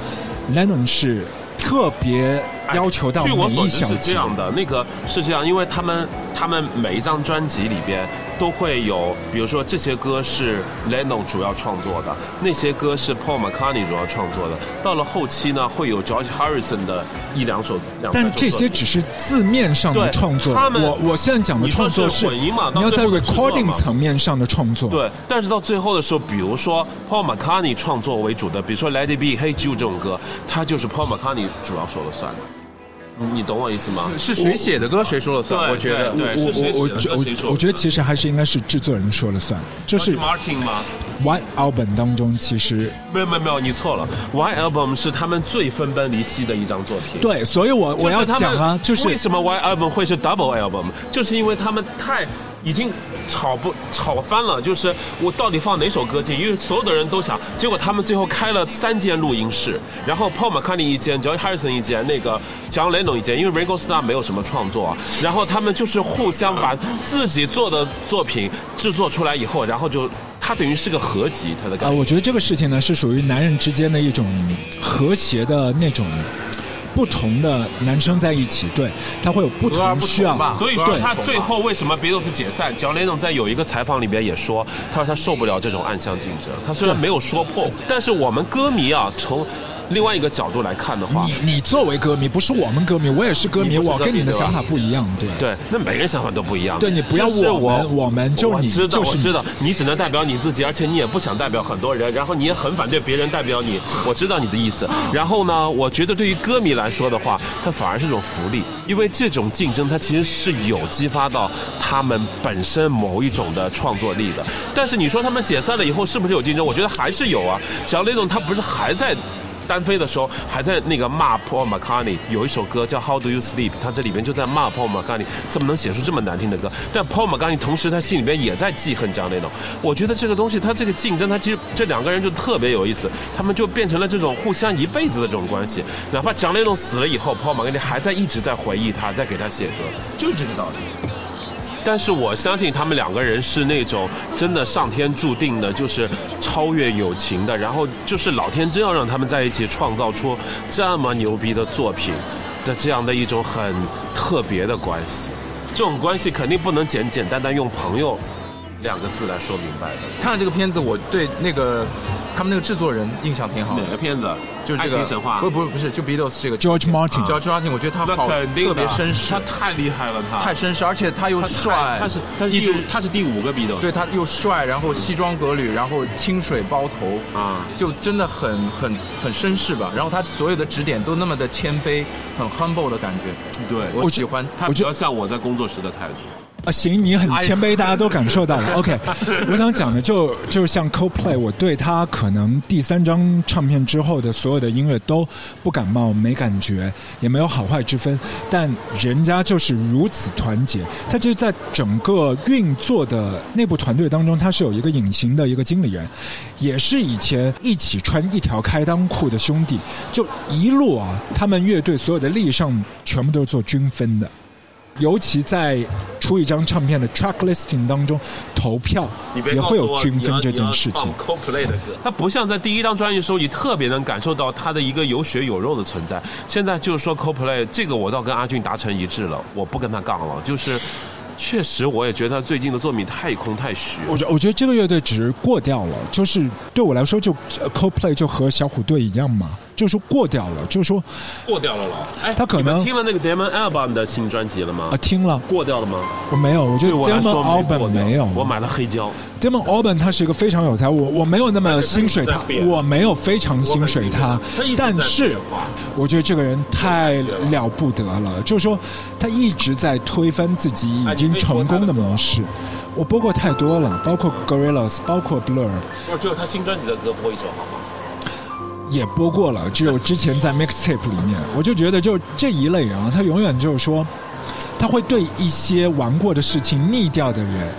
，Lennon 是特别要求到据我每所知是这。样的，那个是这样，因为他们他们每一张专辑里边都会有，比如说这些歌是 Lennon 主要创作的，那些歌是 Paul McCartney 主要创作的。到了后期呢，会有 George Harrison 的一两首两首。但这些只是字面上的创作，他们我我现在讲的创作是是混音嘛你要在 recording 层面上的创作。对，但是到最后的时候，比如说 Paul McCartney 创作为主的，比如说 Let It Be、Hey Jude 这种歌，它就是 Paul McCartney 主要说了算的。你你懂我意思吗？是谁写的歌谁说了算？我觉得对对我是谁我我觉写的歌谁说我我觉得其实还是应该是制作人说了算，就是 Martin 吗？White Album 当中其实没有没有没有，你错了。White Album 是他们最分崩离析的一张作品。对，所以我我要讲啊，就是为什么 White Album 会是 Double Album，就是因为他们太已经吵不吵翻了，就是我到底放哪首歌进，因为所有的人都想，结果他们最后开了三间录音室，然后 Paul McCartney 一间，Joe Harrison 一间，那个 John Lennon 一间，因为 Ringo Starr 没有什么创作，然后他们就是互相把自己做的作品制作出来以后，然后就它等于是个合集，它的、感觉。我觉得这个事情呢是属于男人之间的一种和谐的那种。不同的男生在一起，对他会有不同需要同吧。所以说他最后为什么 Beatles 解散？蒋雷 n 在有一个采访里边也说，他说他受不了这种暗箱竞争。他虽然没有说破，但是我们歌迷啊，从另外一个角度来看的话，你你作为歌迷，不是我们歌迷，我也是歌迷，我跟你的想法不一样，对。对，那每个人想法都不一样。对你不要就是我我们我们就你我知道，我知道，你只能代表你自己，而且你也不想代表很多人，然后你也很反对别人代表你。我知道你的意思。然后呢，我觉得对于歌迷来说的话，它反而是种福利，因为这种竞争它其实是有激发到他们本身某一种的创作力的。但是你说他们解散了以后是不是有竞争？我觉得还是有啊。小雷总他不是还在。单飞的时候还在那个骂 Paul McCartney，有一首歌叫 How Do You Sleep，他这里边就在骂 Paul McCartney，怎么能写出这么难听的歌？但 Paul McCartney 同时他心里边也在记恨蒋雷农。我觉得这个东西，他这个竞争，他其实这两个人就特别有意思，他们就变成了这种互相一辈子的这种关系。哪怕蒋雷农死了以后，Paul McCartney 还在一直在回忆他，在给他写歌，就是这个道理。但是我相信他们两个人是那种真的上天注定的，就是超越友情的，然后就是老天真要让他们在一起创造出这么牛逼的作品的这样的一种很特别的关系。这种关系肯定不能简简单单用朋友两个字来说明白的。看了这个片子，我对那个他们那个制作人印象挺好的哪，个片子？就是这个情神话不。不不是，就 Beatles 这个 George Martin，George Martin，我觉得他那好肯定的特别绅士他，太厉害了，他太绅士，而且他又帅，他是他是一直第五他是第五个 Beatles，对他又帅，然后西装革履，然后清水包头啊就真的很很很绅士吧。然后他所有的指点都那么的谦卑，很 humble 的感觉，对，我喜欢。他比较像我在工作时的态度。啊，行，你很谦卑，大家都感受到了。OK，我想讲的就就像 Coldplay，我对他可能第三张唱片之后的所有的音乐都不感冒，没感觉，也没有好坏之分。但人家就是如此团结，他就在整个运作的内部团队当中，他是有一个隐形的一个经理人，也是以前一起穿一条开裆裤的兄弟，就一路啊，他们乐队所有的利益上全部都是做均分的。尤其在出一张唱片的 track listing 当中，投票也会有均分这件事情。CoPlay 的歌，它不像在第一张专辑的时候，你特别能感受到它的一个有血有肉的存在。现在就是说 CoPlay 这个，我倒跟阿俊达成一致了，我不跟他杠了，就是。确实，我也觉得他最近的作品太空太虚。我觉我觉得这个乐队只是过掉了，就是对我来说就，呃 CoPlay 就和小虎队一样嘛，就是过掉了，就是说过掉了了。哎，他可能听了那个 Damon Albarn 的新专辑了吗啊？听了过掉了吗？我没有，我觉得我没有，我买了黑胶。Damon Albarn 他是一个非常有才，我我没有那么薪水他我没有非常薪水他但是我觉得这个人太了不得了，就是说他一直在推翻自己已经成功的模式。我播过太多了，包括 Gorillaz，包括 Blur，我只有他新专辑的歌播一首好吗？也播过了，只有之前在 mixtape 里面，我就觉得就这一类人啊，他永远就是说，他会对一些玩过的事情腻掉的人，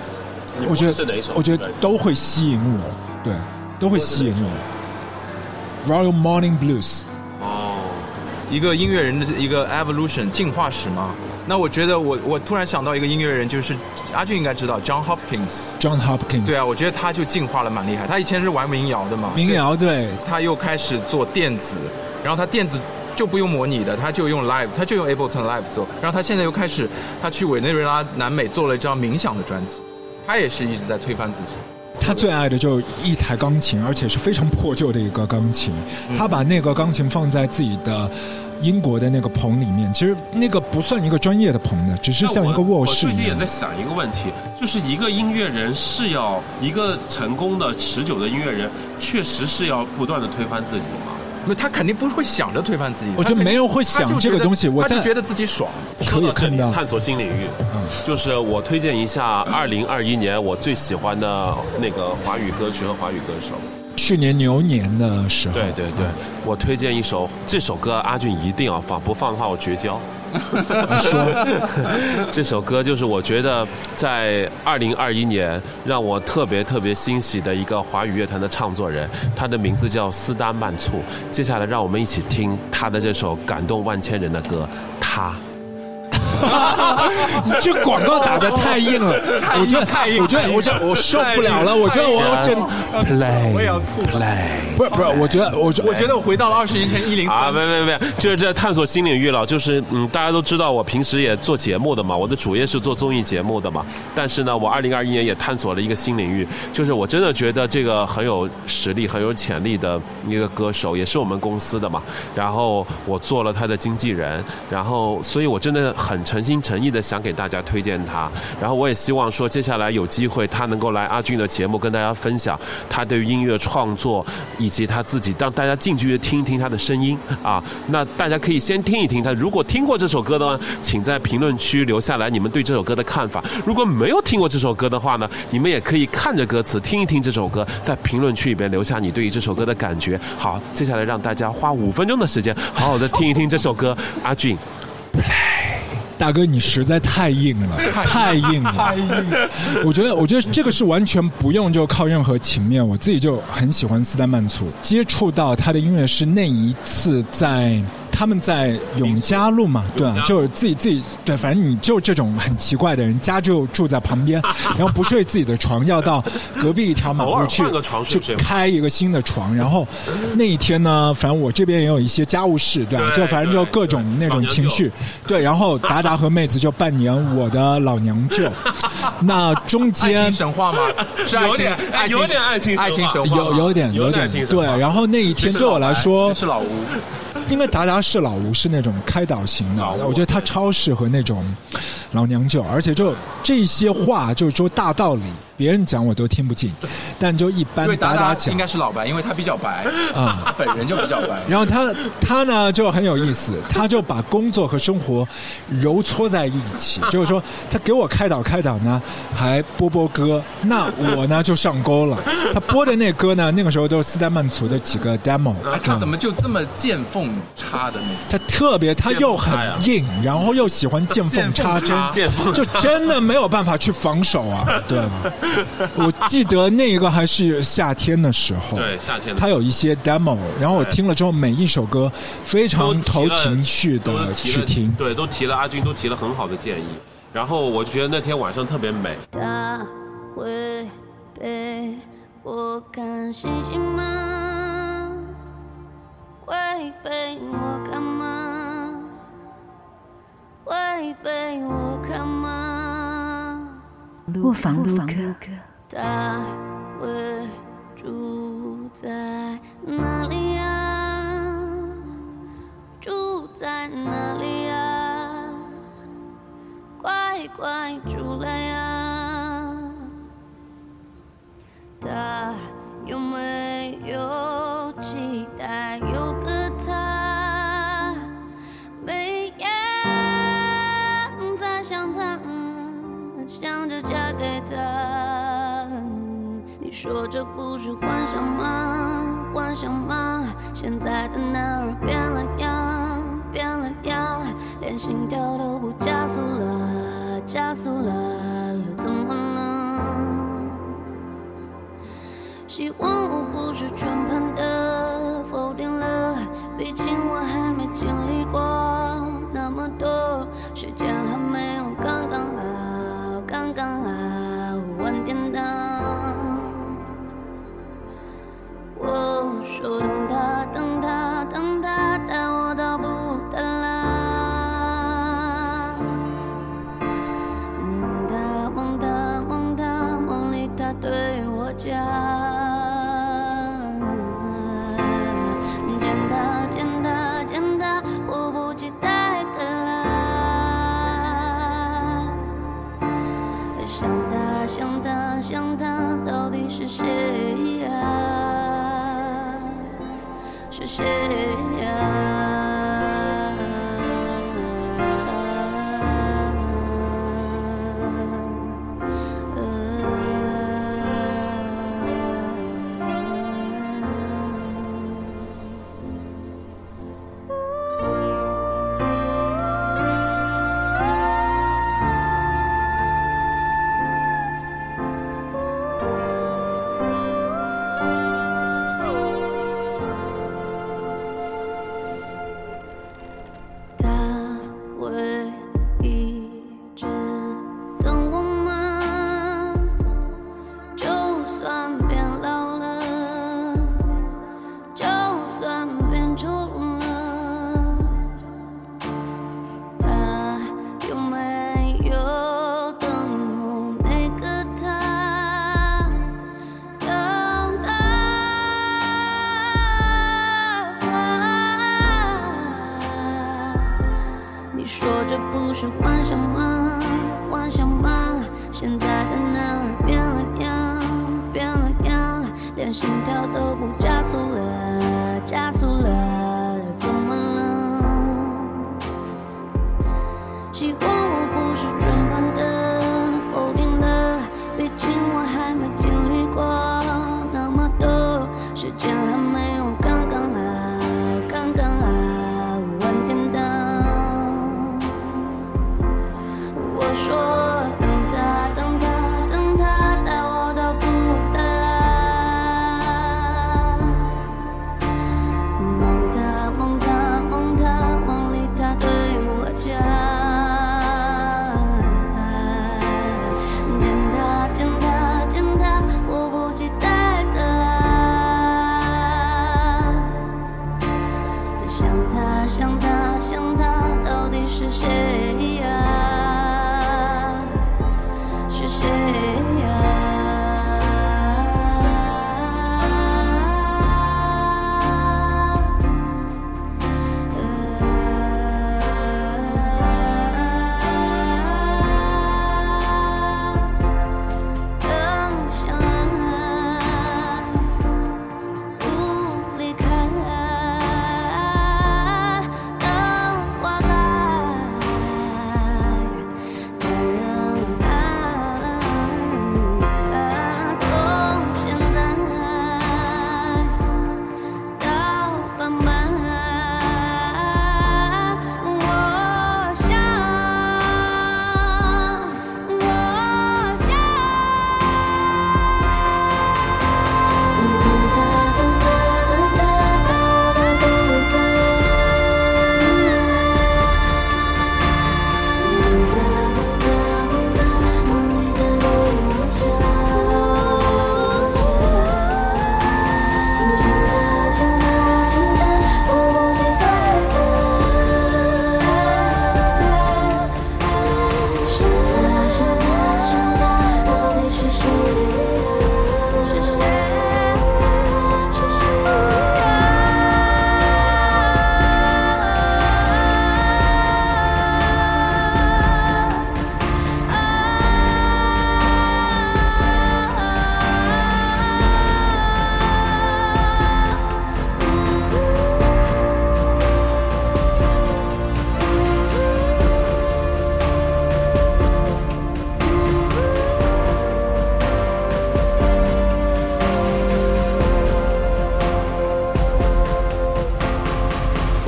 我觉得我觉得都会吸引我，对，都会吸引我。Royal Morning Blues，哦，一个音乐人的一个 evolution 进化史嘛。那我觉得我我突然想到一个音乐人，就是阿俊应该知道 John Hopkins。John Hopkins，对啊，我觉得他就进化了蛮厉害。他以前是玩民谣的嘛，民谣对，他又开始做电子，然后他电子就不用模拟的，他就用 live，他就用 Ableton Live 做。然后他现在又开始，他去委内瑞拉南美做了一张冥想的专辑，他也是一直在推翻自己。他最爱的就是一台钢琴，而且是非常破旧的一个钢琴。他把那个钢琴放在自己的英国的那个棚里面，其实那个不算一个专业的棚的，只是像一个卧室最近也在。想一个问题，就是一个音乐人是要一个成功的、持久的音乐人，确实是要不断的推翻自己的吗？那他肯定不会想着推翻自己，我觉得他肯没有会想这个东西他就觉得自己爽。可以看到，探索新领域，嗯就是我推荐一下二零二一年我最喜欢的那个华语歌曲和华语歌手。去年牛年的时候，对对对，我推荐一首这首歌，阿俊一定要放，不放的话我绝交。说 这首歌就是我觉得在二零二一年让我特别特别欣喜的一个华语乐坛的唱作人，他的名字叫斯丹曼措。接下来让我们一起听他的这首感动万千人的歌《他》。你这广告打的太硬了，我觉得太硬我觉得我觉得我受不了了，我觉得我要真 Play，我也要吐 Play。不是不是，我觉得我觉我觉得我回到了二十年前一零啊，三，没没没，就是在探索新领域了。就是嗯，大家都知道我平时也做节目的嘛，我的主业是做综艺节目的嘛。但是呢，我二零二一年也探索了一个新领域，就是我真的觉得这个很有实力、很有潜力的一个歌手，也是我们公司的嘛。然后我做了他的经纪人，然后所以我真的很诚心诚意的想给大家推荐他。然后我也希望说，接下来有机会他能够来阿俊的节目跟大家分享他对于音乐创作以及他自己，让大家近距离听一听他的声音啊。那大家可以先听一听他，如果听过这首歌的话，请在评论区留下来你们对这首歌的看法。如果没有听过这首歌的话呢，你们也可以看着歌词听一听这首歌，在评论区里边留下你对于这首歌的感觉。好，接下来让大家花五分钟的时间，好好的听一听这首歌。阿俊，大哥，你实在太硬了，太硬了，太硬。我觉得，我觉得这个是完全不用就靠任何情面，我自己就很喜欢斯丹曼楚。接触到他的音乐是那一次在。他们在永嘉路嘛，对啊，就是自己自己对，反正你就这种很奇怪的人，家就住在旁边，然后不睡自己的床，要到隔壁一条马路去个床睡去开一个新的床，然后那一天呢，反正我这边也有一些家务事，对吧、对就反正就各种那种情绪，对，然后达达和妹子就扮演我的老娘舅，那中间神话吗？是有点爱情有点爱情神话。爱情神话。有有点有点点对，然后那一天对我来说是老吴，因为达达是老吴是那种开导型的，我觉得他超适合那种老娘舅，而且就这些话就是说大道理，别人讲我都听不进，但就一因般为达达达讲应该是老白，因为他比较白啊他 本人就比较白。然后他他呢就很有意思，他就把工作和生活揉搓在一起，就是说他给我开导开导呢，还播播歌，那我呢就上钩了。他播的那歌呢，那个时候都是斯丹曼族的几个 demo，哎他怎么？就这么见缝插的那种？他特别，他又很硬，然后又喜欢见缝插针，就真的没有办法去防守啊，对吧？我记得那个还是夏天的时候，对夏天的他有一些 demo，然后我听了之后，每一首歌非常投情绪的去听。对，都提了阿军都提了很好的建议。然后我就觉得那天晚上特别美，他会被我看星星吗？会被我看吗？会被我看吗？卧房录歌，他会住在哪里呀？住在哪里呀？快快出来呀！他有没有期待有个说这不是幻想吗？幻想吗？现在的男儿变了样，变了样，连心跳都不加速了，加速了，又怎么能？希望我不是全盘的否定了，毕竟我还。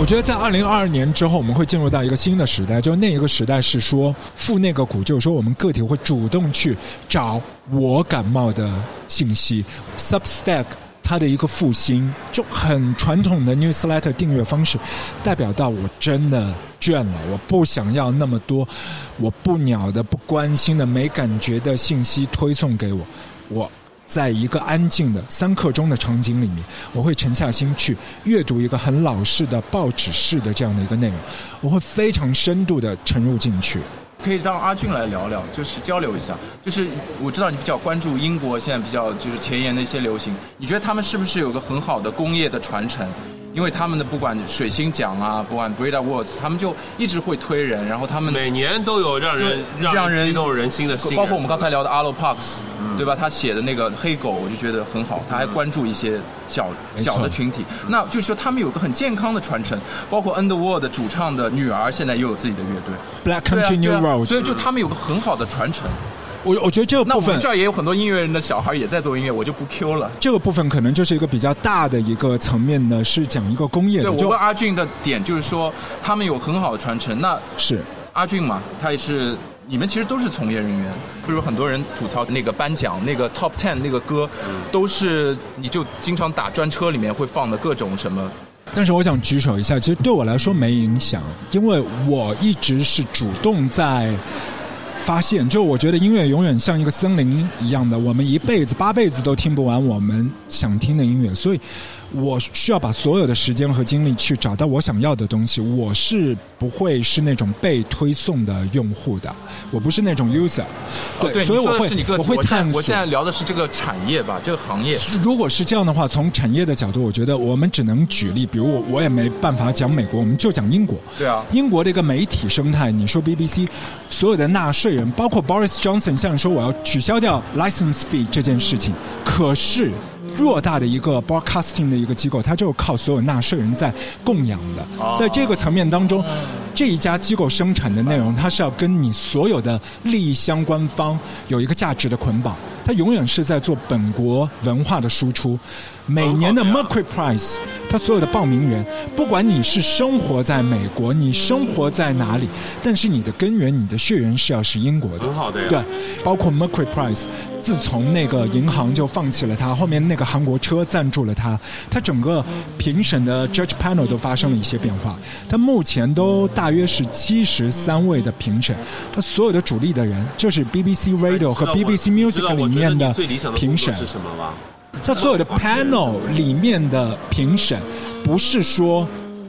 我觉得在二零二二年之后，我们会进入到一个新的时代，就那一个时代是说负那个股，就是说我们个体会主动去找我感冒的信息。Substack 它的一个复兴，就很传统的 newsletter 订阅方式，代表到我真的倦了，我不想要那么多我不鸟的、不关心的、没感觉的信息推送给我，我。在一个安静的三刻钟的场景里面，我会沉下心去阅读一个很老式的报纸式的这样的一个内容，我会非常深度的沉入进去。可以让阿俊来聊聊，就是交流一下。就是我知道你比较关注英国现在比较就是前沿的一些流行，你觉得他们是不是有个很好的工业的传承？因为他们的不管水星奖啊，不管 Brit Awards，他们就一直会推人，然后他们每年都有让人让人激动人心的信，包括我们刚才聊的 Arlo Parks，对吧？他写的那个黑狗，我就觉得很好，他还关注一些小小的群体。那就是说他们有个很健康的传承，包括 Underworld 的主唱的女儿现在又有自己的乐队 Black Country New Road，所以就他们有个很好的传承。我我觉得这个部分，那我们这儿也有很多音乐人的小孩也在做音乐，我就不 Q 了。这个部分可能就是一个比较大的一个层面呢，是讲一个工业的。对，我问阿俊的点就是说，他们有很好的传承。那是阿俊嘛？他也是，你们其实都是从业人员。比如很多人吐槽那个颁奖那个 Top Ten 那个歌，都是你就经常打专车里面会放的各种什么。但是我想举手一下，其实对我来说没影响，因为我一直是主动在。发现，就我觉得音乐永远像一个森林一样的，我们一辈子八辈子都听不完我们想听的音乐，所以。我需要把所有的时间和精力去找到我想要的东西。我是不会是那种被推送的用户的，我不是那种 user。对，所以我会我会探索。我现在聊的是这个产业吧，这个行业。如果是这样的话，从产业的角度，我觉得我们只能举例，比如我我也没办法讲美国，我们就讲英国。对啊，英国的一个媒体生态，你说 BBC，所有的纳税人，包括 Boris Johnson，像说我要取消掉 license fee 这件事情，可是。偌大的一个 broadcasting 的一个机构，它就是靠所有纳税人在供养的。在这个层面当中，这一家机构生产的内容，它是要跟你所有的利益相关方有一个价值的捆绑。它永远是在做本国文化的输出。每年的 Mercury Prize，它所有的报名人，不管你是生活在美国，你生活在哪里，但是你的根源、你的血缘是要是英国的。很好的呀。对，包括 Mercury Prize，自从那个银行就放弃了它，后面那个韩国车赞助了它，它整个评审的 Judge Panel 都发生了一些变化。它目前都大约是七十三位的评审，它所有的主力的人就是 BBC Radio 和 BBC Music 里面的评审。是什么吗？他所有的 panel 里面的评审，不是说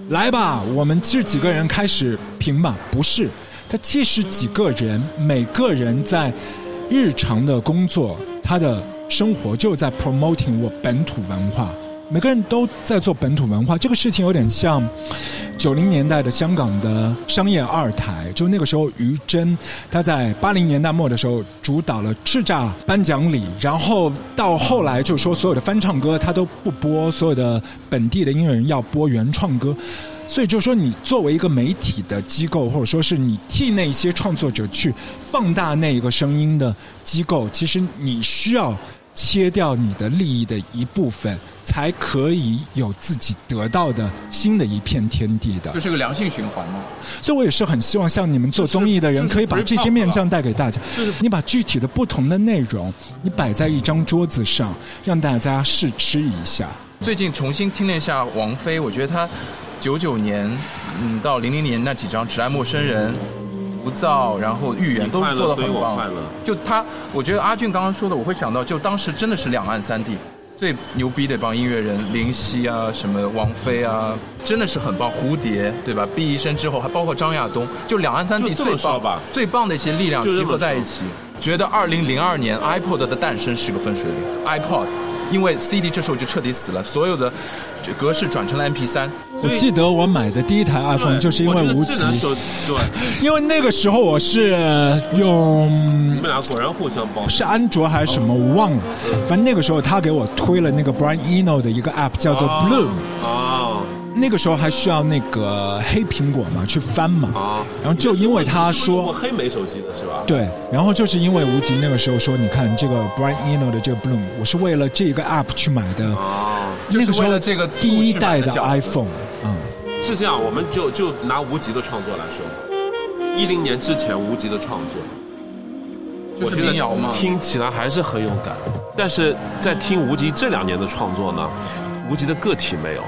来吧，我们七十几个人开始评吧，不是。他七十几个人，每个人在日常的工作，他的生活就在 promoting 我本土文化。每个人都在做本土文化，这个事情有点像九零年代的香港的商业二台。就那个时候，于真他在八零年代末的时候主导了叱咤颁奖礼，然后到后来就说所有的翻唱歌他都不播，所有的本地的音乐人要播原创歌。所以就是说你作为一个媒体的机构，或者说是你替那些创作者去放大那一个声音的机构，其实你需要。切掉你的利益的一部分，才可以有自己得到的新的一片天地的。这是个良性循环嘛。所以我也是很希望像你们做综艺的人，可以把这些面相带给大家。你把具体的不同的内容，你摆在一张桌子上，让大家试吃一下。最近重新听了一下王菲，我觉得她九九年嗯到零零年那几张《只爱陌生人》。浮躁，然后预言都是做的很棒。就他，我觉得阿俊刚刚说的，我会想到，就当时真的是两岸三地最牛逼的一帮音乐人，林夕啊，什么王菲啊，真的是很棒。蝴蝶，对吧？毕一生之后，还包括张亚东，就两岸三地最棒、最棒的一些力量集合在一起。觉得二零零二年 iPod 的诞生是个分水岭。iPod。因为 CD 这时候就彻底死了，所有的格式转成了 MP 三。我记得我买的第一台 iPhone 就是因为无极，对，因为那个时候我是用你们俩果然互相帮，是安卓还是什么我忘了，反正那个时候他给我推了那个 Brian Eno 的一个 App 叫做 Bloom 哦。那个时候还需要那个黑苹果嘛去翻嘛，啊，然后就因为他说黑莓手机的是吧？对，然后就是因为无极那个时候说，你看这个 Brian Eno 的这个 Bloom，我是为了这个 App 去买的，啊，那个时候这个第一代的 iPhone，嗯，是这样，我们就就拿无极的创作来说，一零年之前无极的创作，就是我觉得。听起来还是很有感。但是在听无极这两年的创作呢，无极的个体没有。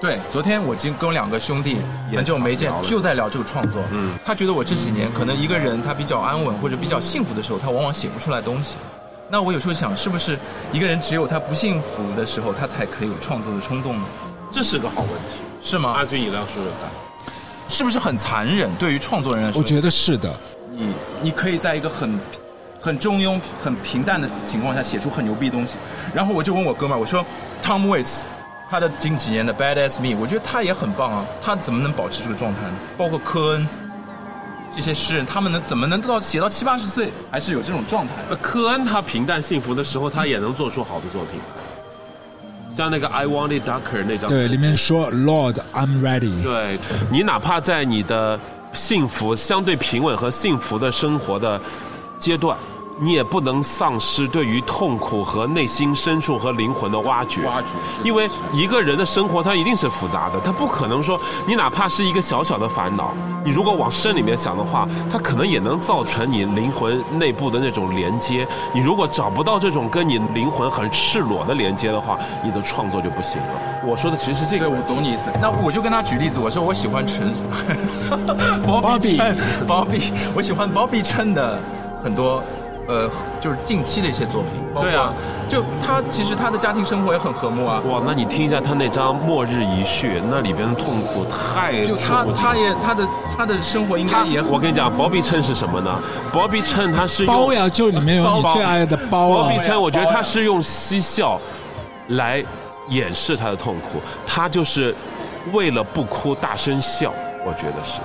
对，昨天我经跟我两个兄弟很久没见就在聊这个创作。嗯，他觉得我这几年可能一个人他比较安稳或者比较幸福的时候，他往往写不出来东西。那我有时候想，是不是一个人只有他不幸福的时候，他才可以有创作的冲动呢？这是个好问题。是吗阿？军，你来说说看。是不是很残忍？对于创作人来说，我觉得是的。你你可以在一个很很中庸、很平淡的情况下写出很牛逼的东西。然后我就问我哥们儿，我说 Tom Waits，他的近几年的 Bad As Me，我觉得他也很棒啊，他怎么能保持这个状态呢？包括科恩这些诗人，他们能怎么能到写到七八十岁还是有这种状态？呃，科恩他平淡幸福的时候，他也能做出好的作品，像那个 I Wanted Darker 那张，对，里面说 Lord I'm ready。对你哪怕在你的幸福相对平稳和幸福的生活的阶段，你也不能丧失对于痛苦和内心深处和灵魂的挖掘。挖掘因为一个人的生活它一定是复杂的，他不可能说你哪怕是一个小小的烦恼，你如果往深里面想的话，它可能也能造成你灵魂内部的那种连接。你如果找不到这种跟你灵魂很赤裸的连接的话，你的创作就不行了。我说的其实是这对，个我懂你意思。那我就跟他举例子，我说我喜欢陈，Bobby，Bobby，我喜欢 Bobby 陈的很多呃，就是近期的一些作品。包括对啊，就他其实他的家庭生活也很和睦啊。哇，那你听一下他那张《末日遗血》，那里边的痛苦太就他他也他的他的生活应该也很我跟你讲，Bobby Chen 是什么呢？Bobby Chen 他是包呀，就里面有你最爱的包啊 Bobby。Chen，我觉得他是用嬉笑来掩饰他的痛苦，他就是为了不哭大声笑，我觉得是。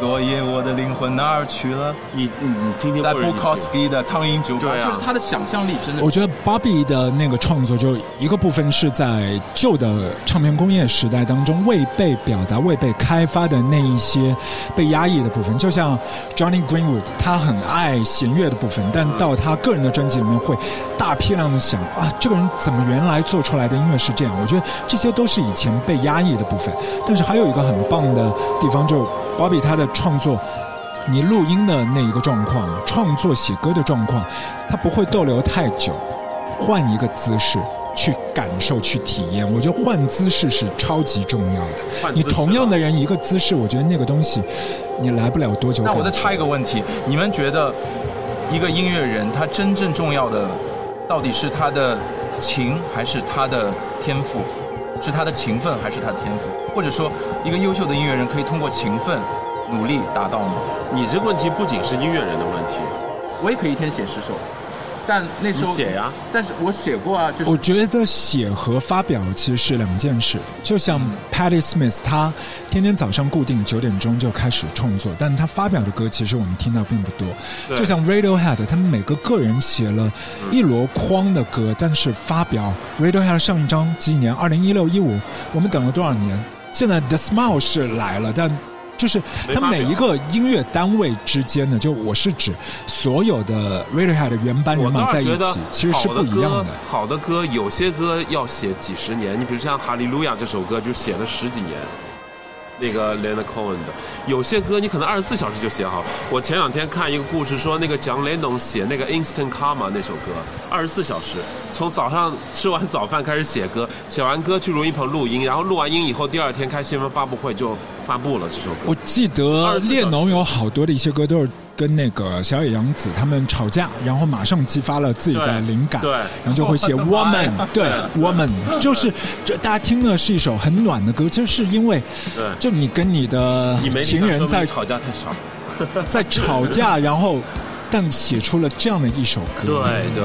昨夜我的灵魂哪儿去了？你你你听听在 Bukowski 的苍蝇酒吧，对啊就是他的想象力真的我觉得 Bobby 的那个创作，就一个部分是在旧的唱片工业时代当中未被表达、未被开发的那一些被压抑的部分，就像 Johnny Greenwood，他很爱弦乐的部分，但到他个人的专辑里面会大批量的想啊，这个人怎么原来做出来的音乐是这样？我觉得这些都是以前被压抑的部分。但是还有一个很棒的地方，就 Bobby 他的创作。你录音的那一个状况，创作写歌的状况，他不会逗留太久，换一个姿势去感受、去体验。我觉得换姿势是超级重要的。你同样的人一个姿势，我觉得那个东西你来不了多久。那我再插一个问题，你们觉得一个音乐人他真正重要的到底是他的情还是他的天赋？是他的勤奋还是他的天赋？或者说，一个优秀的音乐人可以通过勤奋、努力达到吗？你这个问题不仅是音乐人的问题，我也可以一天写十首，但那时候写呀但是我写过啊，就是我觉得写和发表其实是两件事。就像 Patti Smith，他天天早上固定九点钟就开始创作，但他发表的歌其实我们听到并不多。就像 Radiohead，他们每个个人写了一箩筐的歌，但是发表 Radiohead 上一张几几年，二零一六一五，我们等了多少年？现在 The Smile 是来了，但就是它每一个音乐单位之间的，就我是指所有的 Radiohead 的原班我人马在一起，其实是不一样的。，好的歌有些歌要写几十年，你比如像《哈利路亚》这首歌就写了十几年。那个 Leonard Cohen 的，有些歌你可能二十四小时就写好。我前两天看一个故事说，那个 John Lennon 写那个 Instant Karma 那首歌，二十四小时，从早上吃完早饭开始写歌，写完歌去录音棚录音，然后录完音以后，第二天开新闻发布会就发布了这首歌。我记得列侬有好多的一些歌都是跟那个小野洋子他们吵架，然后马上激发了自己的灵感，对然后就会写 woman，对 woman，就是这大家听的是一首很暖的歌，就是因为对。就你跟你的情人在吵架太少。在吵架，然后但写出了这样的一首歌，对对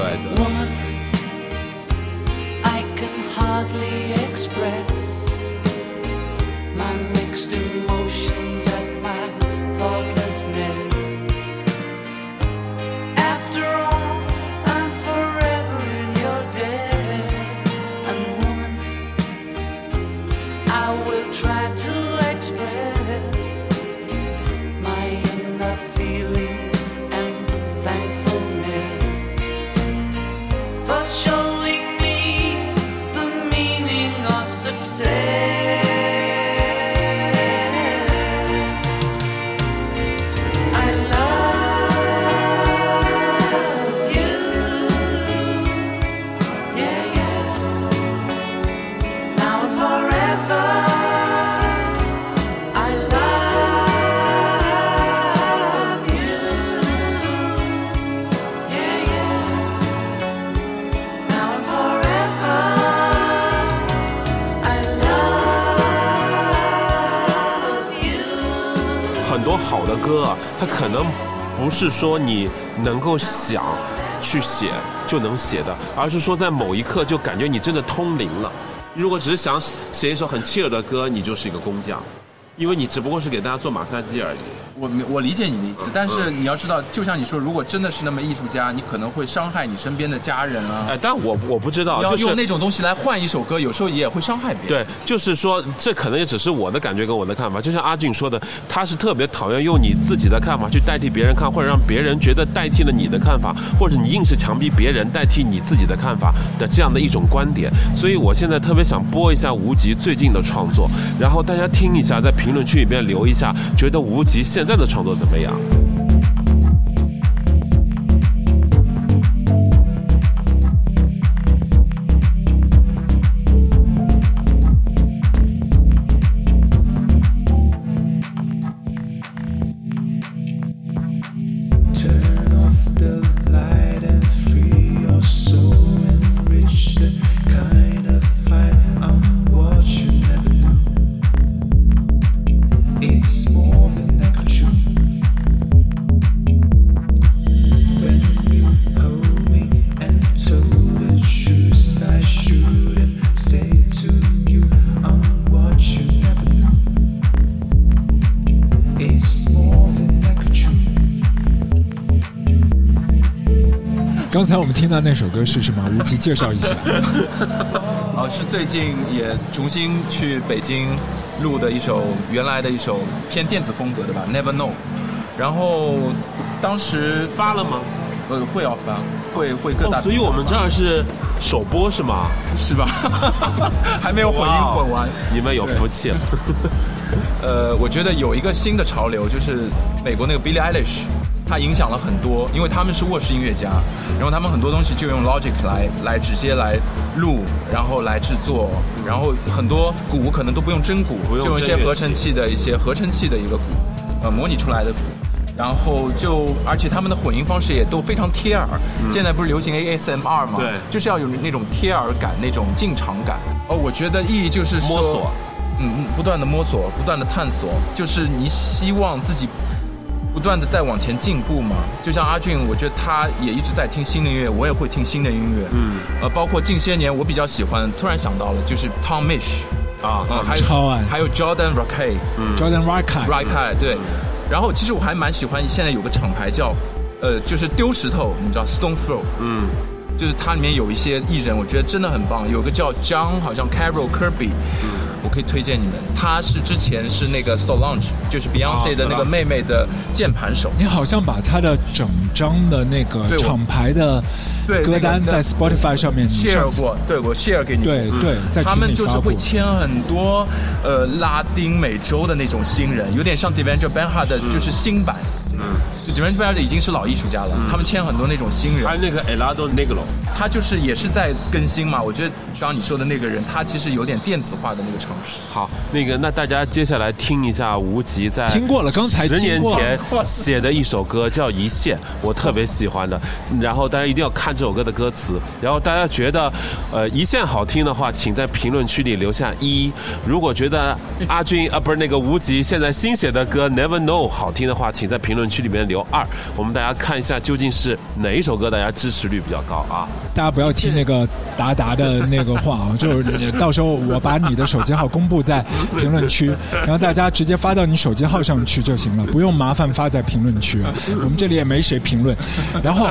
歌啊，它可能不是说你能够想去写就能写的，而是说在某一刻就感觉你真的通灵了。如果只是想写一首很气人的歌，你就是一个工匠，因为你只不过是给大家做马杀鸡而已。我我理解你的意思，但是你要知道，就像你说，如果真的是那么艺术家，你可能会伤害你身边的家人啊。哎，但我我不知道，要用那种东西来换一首歌，有时候也会伤害别人。对，就是说，这可能也只是我的感觉跟我的看法。就像阿俊说的，他是特别讨厌用你自己的看法去代替别人看，或者让别人觉得代替了你的看法，或者你硬是强逼别人代替你自己的看法的这样的一种观点。所以我现在特别想播一下无极最近的创作，然后大家听一下，在评评论区里面留一下，觉得无极现在的创作怎么样？听到那首歌是什么？无极介绍一下。哦，是最近也重新去北京录的一首原来的一首偏电子风格的吧，Never Know。然后当时发了吗？呃，会要发，会会各大、哦，所以我们这儿是首播是吗？是吧？还没有混音混完，你们有福气了。呃，我觉得有一个新的潮流，就是美国那个 Billie Eilish。它影响了很多，因为他们是卧室音乐家，然后他们很多东西就用 Logic 来来直接来录，然后来制作，然后很多鼓可能都不用真鼓，就用一些合成器的一些合成器的一个鼓，呃，模拟出来的鼓，然后就而且他们的混音方式也都非常贴耳。嗯、现在不是流行 ASMR 吗？对，就是要有那种贴耳感，那种进场感。哦，我觉得意义就是摸索，嗯，不断的摸索，不断的探索，就是你希望自己。不断的在往前进步嘛，就像阿俊，我觉得他也一直在听新的音乐，我也会听新的音乐，嗯，呃，包括近些年我比较喜欢，突然想到了，就是 Tom Mish 啊，嗯，还有超爱，还有 Jordan Rakei，嗯，Jordan Rakei，Rakei，对，然后其实我还蛮喜欢现在有个厂牌叫，呃，就是丢石头，你知道 Stone Throw，嗯，就是它里面有一些艺人，我觉得真的很棒，有个叫 John，好像 Carol Kirby，嗯。我可以推荐你们，他是之前是那个 Solange，就是 Beyonce 的那个妹妹的键盘手。你好像把他的整张的那个厂牌的歌单在 Spotify 上面 share 过，对我 share 给你。对对，在他们就是会签很多呃拉丁美洲的那种新人，有点像 Devendra Banhart 的就是新版。嗯，就 Devendra Banhart 已经是老艺术家了，他们签很多那种新人。还有那个 Elado Negro，他就是也是在更新嘛。我觉得刚刚你说的那个人，他其实有点电子化的那个尝试。好，那个，那大家接下来听一下无极在听过了，刚才十年前写的一首歌叫《一线》，我特别喜欢的。然后大家一定要看这首歌的歌词。然后大家觉得呃《一线》好听的话，请在评论区里留下一；如果觉得阿军啊不是那个无极现在新写的歌《Never Know》好听的话，请在评论区里面留二。我们大家看一下究竟是哪一首歌大家支持率比较高啊？大家不要听那个达达的那个话啊，就是你到时候我把你的手机号公布在评论区，然后大家直接发到你手机号上去就行了，不用麻烦发在评论区啊。我们这里也没谁评论。然后，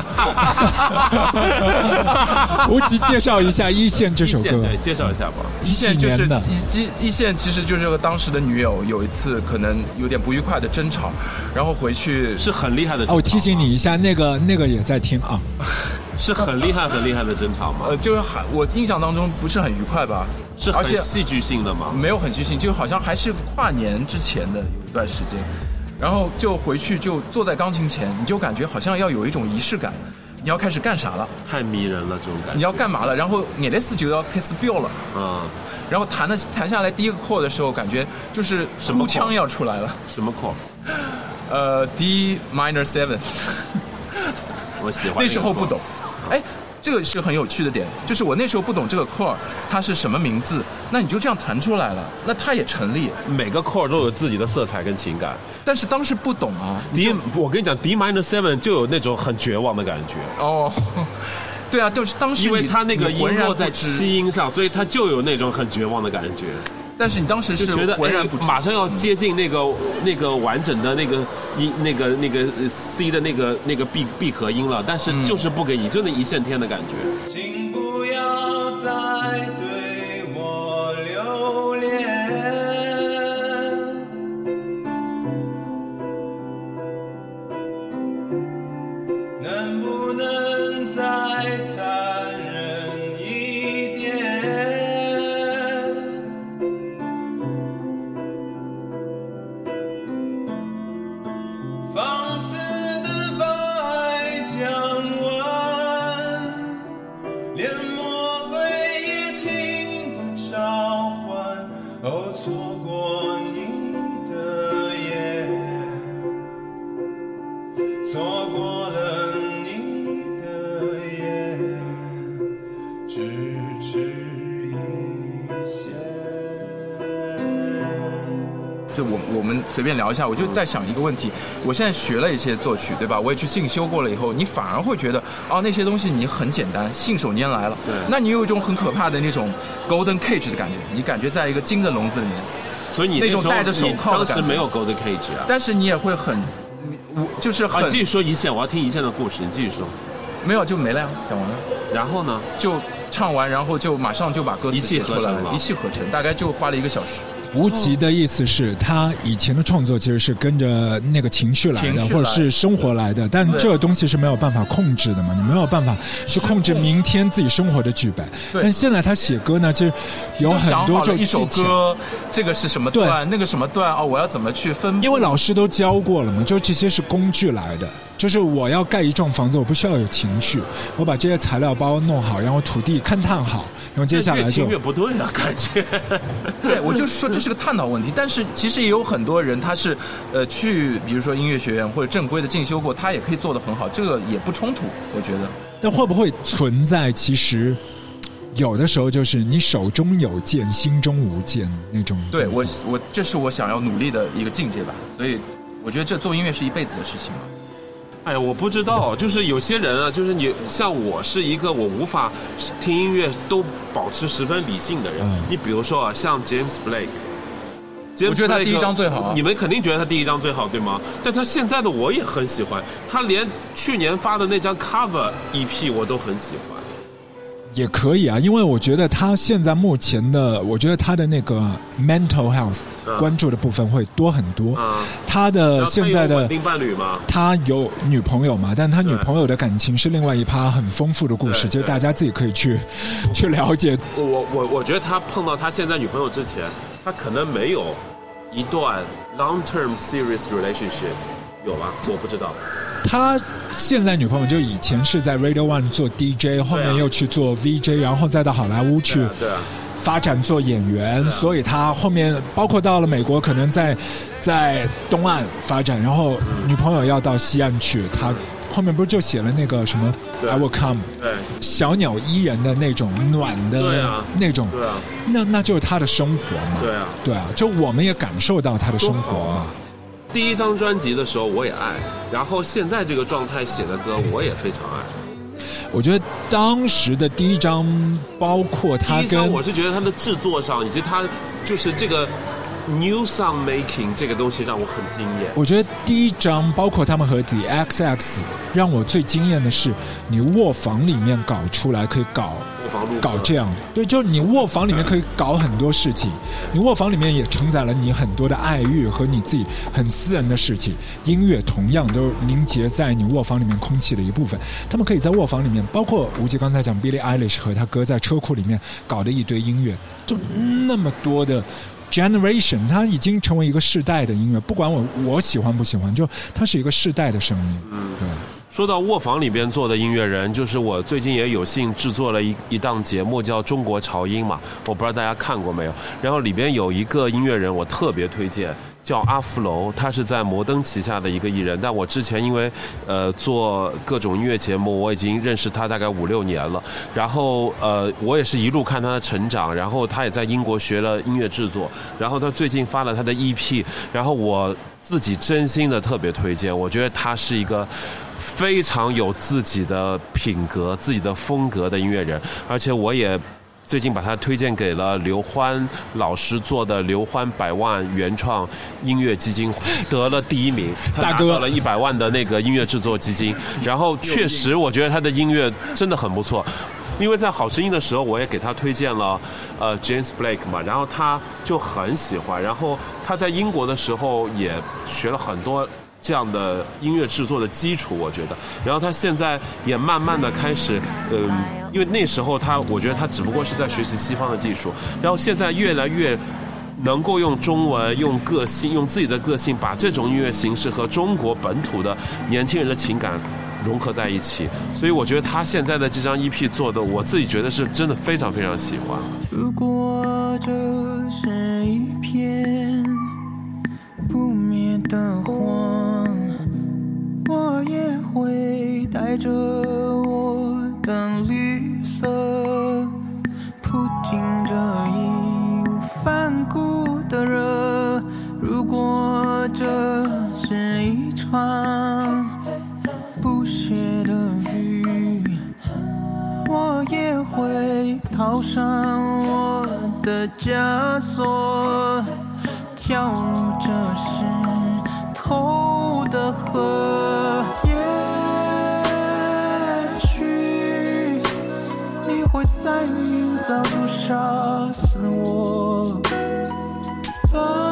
无极介绍一下《一线》这首歌，对，介绍一下吧。一线就是一一线，其实就是和当时的女友有一次可能有点不愉快的争吵，然后回去是很厉害的。哦，我提醒你一下，那个那个也在听啊。是很厉害、很厉害的争吵吗？呃，就是还我印象当中不是很愉快吧？是很戏剧性的吗？没有很戏剧性，就好像还是跨年之前的有一段时间，然后就回去就坐在钢琴前，你就感觉好像要有一种仪式感，你要开始干啥了？太迷人了，这种感觉。你要干嘛了？然后眼泪丝就要开始飙了，嗯，然后弹的弹下来第一个 chord 的时候，感觉就是哭腔要出来了。什么 chord？呃，D minor seven。我喜欢 那时候不懂。哎，这个是很有趣的点，就是我那时候不懂这个 chord 它是什么名字，那你就这样弹出来了，那它也成立。每个 chord 都有自己的色彩跟情感。但是当时不懂啊，D，我跟你讲，D minor seven 就有那种很绝望的感觉，哦，对啊，就是当时因为你它那个音落在七音上，所以它就有那种很绝望的感觉，但是你当时就是觉得哎浑然不知，马上要接近那个那个完整的那个音那个那个呃 C 的那个那个闭闭合音了，但是就是不给你，就那一线天的感觉。请不要再对随便聊一下，我就在想一个问题，我现在学了一些作曲，对吧？我也去进修过了以后，你反而会觉得，哦，那些东西你很简单，信手拈来了。对那你有一种很可怕的那种 golden cage 的感觉，你感觉在一个金的笼子里面，所以你那种戴着手你铐的感觉当时没有 Golden Cage 啊。但是你也会很，我就是啊，很、你继续说一线，我要听一线的故事，你继续说。没有就没了呀，讲完了。然后呢？就唱完，然后就马上就把歌词写出来了一气呵成，大概就花了一个小时。无极的意思是他以前的创作其实是跟着那个情绪来的，来或者是生活来的，但这个东西是没有办法控制的嘛，你没有办法去控制明天自己生活的剧本。但现在他写歌呢，就有很多这一首。歌，这个是什么段，那个什么段哦，我要怎么去分？因为老师都教过了嘛，就这些是工具来的。就是我要盖一幢房子，我不需要有情绪，我把这些材料包弄好，然后土地勘探好，然后接下来就越听越不对啊，感觉。对，我就是说这是个探讨问题，但是其实也有很多人他是呃去，比如说音乐学院或者正规的进修过，他也可以做得很好，这个也不冲突，我觉得。但会不会存在？其实有的时候就是你手中有剑，心中无剑那种。对我，我这是我想要努力的一个境界吧，所以我觉得这做音乐是一辈子的事情嘛。哎呀，我不知道，就是有些人啊，就是你像我是一个我无法听音乐都保持十分理性的人。嗯你比如说啊，像 James Blake。我觉得他第一张最好啊你们肯定觉得他第一张最好，对吗？但他现在的我也很喜欢，他连去年发的那张 cover EP 我都很喜欢。也可以啊，因为我觉得他现在目前的，我觉得他的那个 mental health 嗯关注的部分会多很多。啊，他的现在的？他有女朋友嘛，但他女朋友的感情是另外一趴很丰富的故事，就大家自己可以去 去了解。我我我我觉得他碰到他现在女朋友之前，他可能没有一段 long term serious relationship，有吗？我不知道。他现在女朋友就以前是在 Radio One 做 DJ，后面又去做 VJ，然后再到好莱坞去发展做演员，所以他后面包括到了美国，可能在在东岸发展，然后女朋友要到西岸去，他后面不是就写了那个什么 I Will Come 对。小鸟依人的那种暖的那种，对啊，那那就是他的生活嘛，对啊。对啊，就我们也感受到他的生活嘛。第一张专辑的时候我也爱，然后现在这个状态写的歌我也非常爱。我觉得当时的第一张，包括他跟我是觉得他的制作上以及他就是这个 new song making 这个东西让我很惊艳。我觉得第一张，包括他们和 The XX，让我最惊艳的是，你卧房里面搞出来可以搞搞这样，对，就是你卧房里面可以搞很多事情，你卧房里面也承载了你很多的爱欲和你自己很私人的事情。音乐同样都凝结在你卧房里面空气的一部分，他们可以在卧房里面，包括吴奇刚才讲 Billie Eilish 和他哥在车库里面搞的一堆音乐，就那么多的。Generation，它已经成为一个世代的音乐，不管我我喜欢不喜欢，就它是一个世代的声音。嗯，对。说到卧房里边做的音乐人，就是我最近也有幸制作了一一档节目叫《中国潮音》嘛，我不知道大家看过没有。然后里边有一个音乐人，我特别推荐，叫阿福楼，他是在摩登旗下的一个艺人，但我之前因为呃做各种音乐节目，我已经认识他大概五六年了。然后呃，我也是一路看他的成长，然后他也在英国学了音乐制作，然后他最近发了他的 EP，然后我自己真心的特别推荐，我觉得他是一个。非常有自己的品格、自己的风格的音乐人，而且我也最近把他推荐给了刘欢老师做的刘欢百万原创音乐基金，得了第一名，他大哥拿到了一百万的那个音乐制作基金。然后确实，我觉得他的音乐真的很不错。因为在好声音的时候，我也给他推荐了呃 James Blake 嘛，然后他就很喜欢。然后他在英国的时候也学了很多这样的音乐制作的基础，我觉得。然后他现在也慢慢的开始，嗯、因为那时候他，我觉得他只不过是在学习西方的技术，然后现在越来越。能够用中文、用个性、用自己的个性，把这种音乐形式和中国本土的年轻人的情感融合在一起，所以我觉得他现在的这张 EP 做的，我自己觉得是真的非常非常喜欢。如果这是一片不灭的火，我也会带着我的绿色，扑进这义无反顾的热。如果这是一场不歇的雨。我也会套上我的枷锁，跳入这石头的河。也许你会在明早就杀死我，吧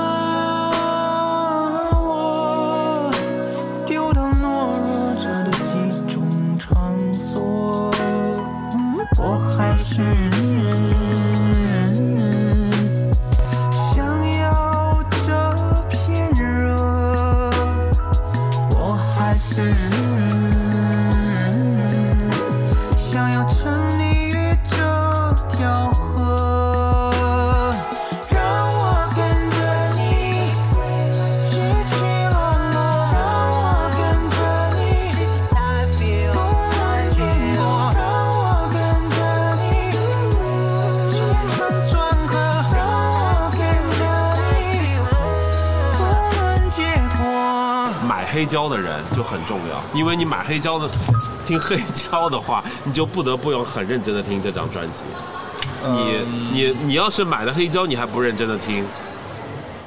的人就很重要，因为你买黑胶的，听黑胶的话，你就不得不用很认真的听这张专辑。你你你要是买了黑胶，你还不认真的听，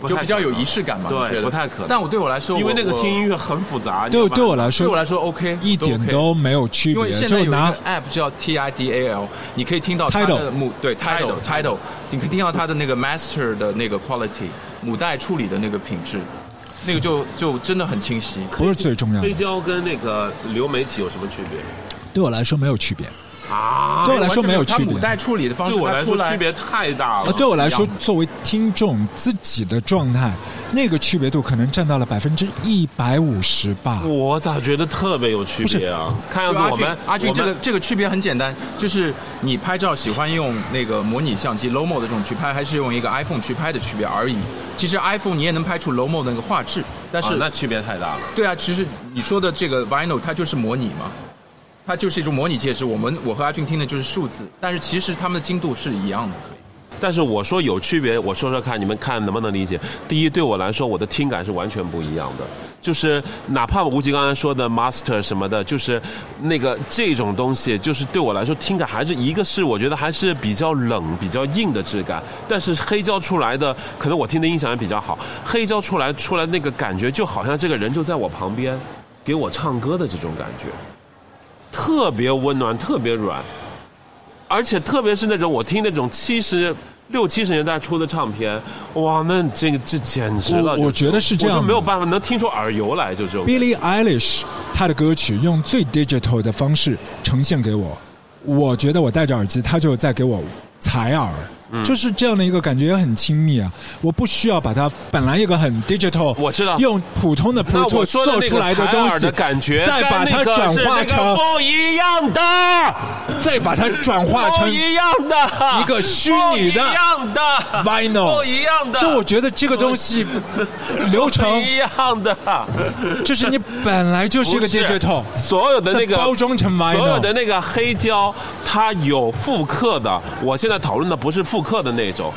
就比较有仪式感嘛，对，不太可能。但我对我来说，因为那个听音乐很复杂，对对我来说，对我来说 OK，一点都没有区别，因为现在有一就拿个 app 叫 T I D A L，你可以听到它的母对 Tidal Tidal Tidal，你可以听到它的那个 master 的那个 quality 母带处理的那个品质，那个就就真的很清晰。不是最重要的黑，胶跟那个流媒体有什么区别对我来说没有区别。啊？对我来说没有区别它母带处理的方式，对我来说区别太大啊，了。对我来说，作为听众自己的状态，那个区别度可能占到了百分之一百五十吧。我咋觉得特别有区别啊？看样子我们，阿俊，这个这个区别很简单，就是你拍照喜欢用那个模拟相机 Lomo 的这种去拍，还是用一个 iPhone 去拍的区别而已。其实 iPhone 你也能拍出 Lomo 的那个画质，但是、啊那区别太大了。对啊，其实你说的这个 Vinyl 它就是模拟嘛，它就是一种模拟介质。我们我和阿俊听的就是数字，但是其实它们的精度是一样的。但是我说有区别，我说说看，你们看能不能理解？第一，对我来说，我的听感是完全不一样的。就是哪怕吴极刚才说的 master 什么的，就是那个这种东西，就是对我来说听感还是一个是我觉得还是比较冷、比较硬的质感。但是黑胶出来的，可能我听的音响也比较好，黑胶出来出来那个感觉，就好像这个人就在我旁边，给我唱歌的这种感觉，特别温暖，特别软。而且特别是那种我听那种七十六七十年代出的唱片，哇，那这个这简直了！我我觉得是这样我就没有办法能听出耳油来，就这种。Billie Eilish 他的歌曲用最 digital 的方式呈现给我，我觉得我戴着耳机，他就在给我采耳，就是这样的一个感觉，也很亲密啊。我不需要把它本来一个很 digital，我知道。用普通的 Pro Tools 说的那做出来的东西的感觉，再把它转化成，不一样的，再把它转化成不一样的。一个虚拟的一样的。vinyl，不一样的。就我觉得这个东西流程，一样的，就是你本来就是一个 digital，所有的那个包装成 vinyl 所有的那个黑胶，它有复刻的。我现在讨论的不是复刻的那种，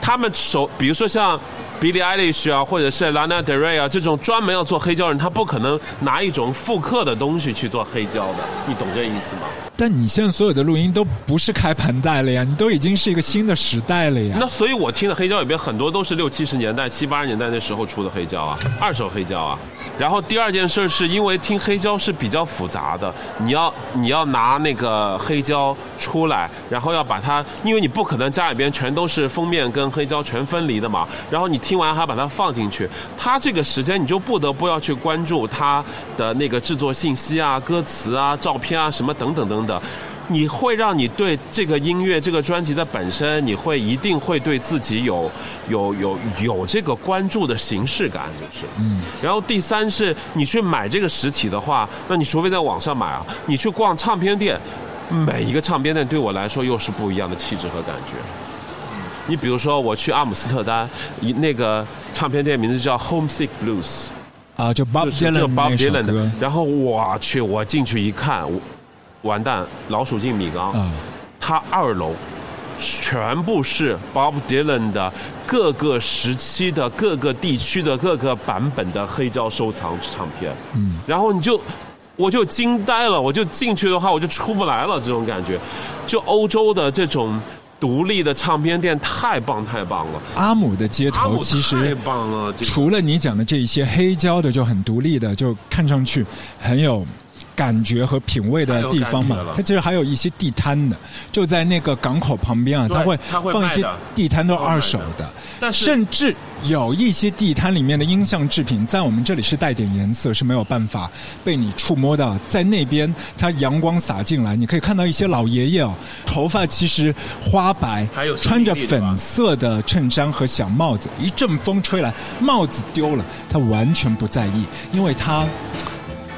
他们手，比如说像 Billie Eilish 啊，或者是 Lana Del Rey 啊，这种专门要做黑胶人，他不可能拿一种复刻的东西去做黑胶的，你懂这意思吗？但你现在所有的录音都不是开盘带了呀，你都已经是一个新的时代了呀。那所以我听的黑胶里边很多都是六七十年代、七八十年代那时候出的黑胶啊，二手黑胶啊。然后第二件事是因为听黑胶是比较复杂的，你要你要拿那个黑胶出来，然后要把它，因为你不可能家里边全都是封面跟黑胶全分离的嘛。然后你听完还把它放进去，它这个时间你就不得不要去关注它的那个制作信息啊、歌词啊、照片啊什么等等等等。你会让你对这个音乐、这个专辑的本身，你会一定会对自己有有有有这个关注的形式感，就是。嗯。然后第三是，你去买这个实体的话，那你除非在网上买啊，你去逛唱片店，每一个唱片店对我来说又是不一样的气质和感觉。你比如说，我去阿姆斯特丹，一那个唱片店名字叫 Homesick Blues。啊，就 Bob Dylan 个 Bob Dylan 歌的，然后我去，我进去一看，我完蛋，老鼠进米缸。啊，它二楼全部是 Bob Dylan 的各个时期的各个地区的各个版本的黑胶收藏唱片。嗯，然后你就。我就惊呆了，我就进去的话，我就出不来了，这种感觉。就欧洲的这种独立的唱片店太棒太棒了，阿姆的街头其太实棒了，除了你讲的这一些黑胶的就很独立的，就看上去很有感觉和品味的地方嘛。它其实还有一些地摊的，就在那个港口旁边啊，对它会放一些地摊都二手的，但是甚至有一些地摊里面的音像制品，在我们这里是带点颜色，是没有办法被你触摸到，在那边它阳光洒进来，你可以看到一些老爷爷哦，头发其实花白还有，穿着粉色的衬衫和小帽子，一阵风吹来，帽子丢了，他完全不在意，因为他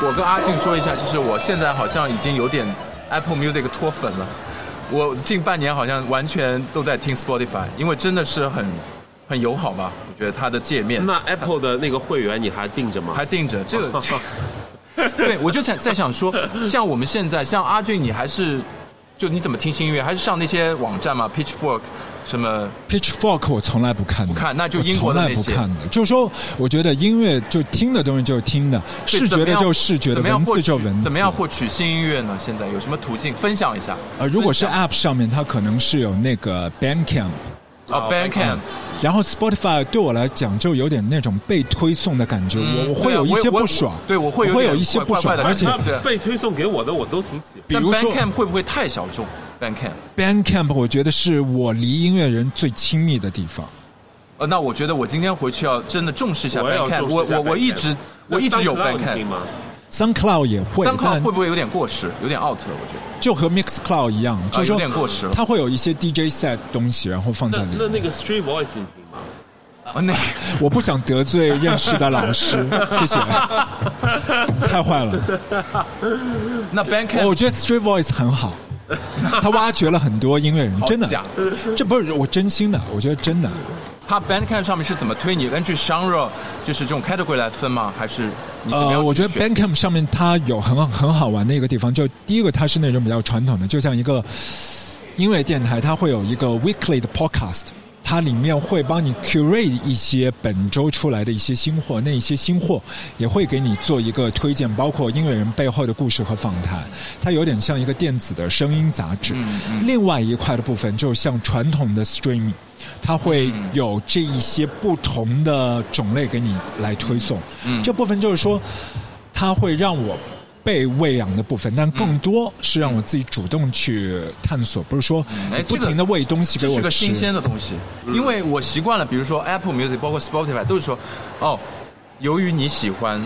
我跟阿静说一下，就是我现在好像已经有点 Apple Music 脱粉了。我近半年好像完全都在听 Spotify，因为真的是很很友好吧？我觉得它的界面那 Apple 的那个会员你还定着吗？还定着 这个。对，我就想在想说，像我们现在，像阿俊，你还是就你怎么听新音乐？还是上那些网站嘛，Pitchfork 什么？Pitchfork 我从来不看的，不看那就我英国的从来不那些看的。就是说，我觉得音乐就听的东西就是听的，视觉的就是视觉的，文字就文字。怎么样获取新音乐呢？现在有什么途径？分享一下。呃，如果是 App 上面，它可能是有那个 Bandcamp，哦，Bandcamp，然后 Spotify 对我来讲就有点那种被推送的感觉，我我会有一些不爽，对我会有会有一些不爽，而且被推送给我的我都挺喜欢。但比如说 Bandcamp 会不会太小众？Bandcamp，Bandcamp，我觉得是我离音乐人最亲密的地方。呃，那我觉得我今天回去要真的重视一下 Bandcamp。我我我一直我 Bandcamp 一直有 Bandcamp 听。吗？SoundCloud 也会，三靠但会不会有点过时？有点 out 了，我觉得。就和 Mixcloud 一样，就是说有点过时了它会有一些 DJ set 东西，然后放在里面。那那那个 Street Voice 你听吗？啊，那个我不想得罪认识的老师，谢谢，太坏了。那 Bandcamp 我觉得 Street Voice 很好，他挖掘了很多音乐人，真的假，这不是我真心的，我觉得真的。他 Bandcamp 上面是怎么推你？根据 genre 就是这种 category 来分吗？还是你怎么样呃，我觉得 Bandcamp 上面它有很好很好玩的一个地方，就第一个它是那种比较传统的，就像一个音乐电台，它会有一个 weekly 的 podcast。它里面会帮你 curate 一些本周出来的一些新货，那一些新货也会给你做一个推荐，包括音乐人背后的故事和访谈。它有点像一个电子的声音杂志。另外一块的部分，就像传统的 streaming，它会有这一些不同的种类给你来推送。这部分就是说，它会让我。被喂养的部分，但更多是让我自己主动去探索，不是说哎，不停的喂东西给这我吃。是个新鲜的东西，因为我习惯了，比如说 Apple Music，包括 Spotify，都是说，哦，由于你喜欢，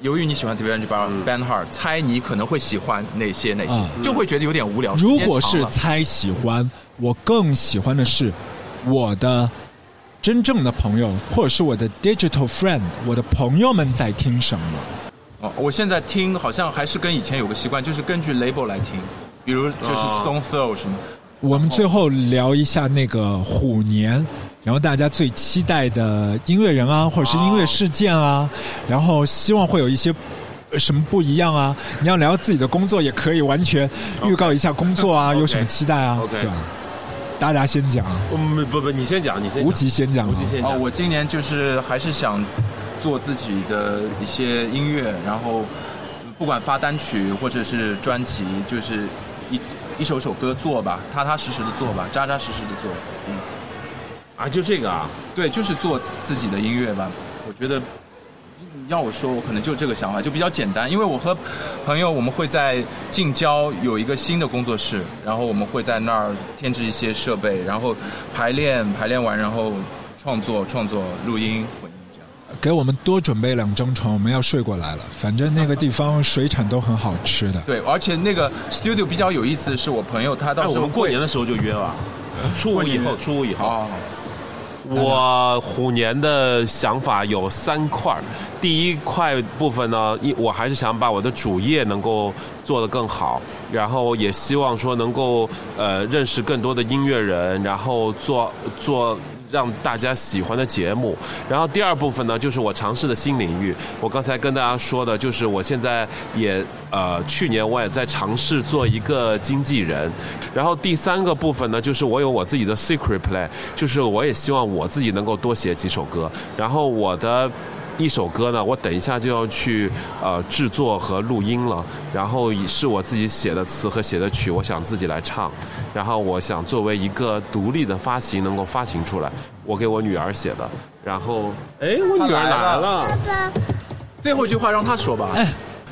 由于你喜欢 d e v a n g e Band Hard，猜你可能会喜欢哪些哪些，啊就会觉得有点无聊。如果是猜喜欢，我更喜欢的是我的真正的朋友，或者是我的 digital friend，我的朋友们在听什么。哦，我现在听好像还是跟以前有个习惯，就是根据 label 来听，比如就是哦 Stone Throw 什么。我们最后聊一下那个虎年，然后大家最期待的音乐人啊，或者是音乐事件啊，然后希望会有一些。呃什么不一样啊？你要聊自己的工作也可以，完全预告一下工作啊有什么期待啊 OK 对吧？大家先讲，嗯，不不，你先讲，你先讲。无极先讲啊无极先讲。哦，我今年就是还是想做自己的一些音乐，然后不管发单曲或者是专辑，就是一一首首歌做吧，踏踏实实的做吧，扎扎实实的做。嗯，啊，就这个啊，对，就是做自己的音乐吧。我觉得要我说，我可能就这个想法，就比较简单。因为我和朋友我们会在近郊有一个新的工作室，然后我们会在那儿添置一些设备，然后排练，排练完然后创作，创作，录音，混。给我们多准备两张床，我们要睡过来了。反正那个地方水产都很好吃的。对，而且那个 studio 比较有意思，是我朋友他到那我时候会们过年的时候就约了，初五以后，初五以后。哦，我虎年的想法有三块儿，第一块部分呢，一我还是想把我的主业能够做得更好，然后也希望说能够呃认识更多的音乐人，然后做做。让大家喜欢的节目，然后第二部分呢，就是我尝试的新领域。我刚才跟大家说的，就是我现在也呃，去年我也在尝试做一个经纪人。然后第三个部分呢，就是我有我自己的 secret plan，就是我也希望我自己能够多写几首歌。然后我的。一首歌呢，我等一下就要去呃制作和录音了，然后也是我自己写的词和写的曲，我想自己来唱，然后我想作为一个独立的发行能够发行出来，我给我女儿写的，然后哎，我女儿来了，最后一句话让她说吧。哎，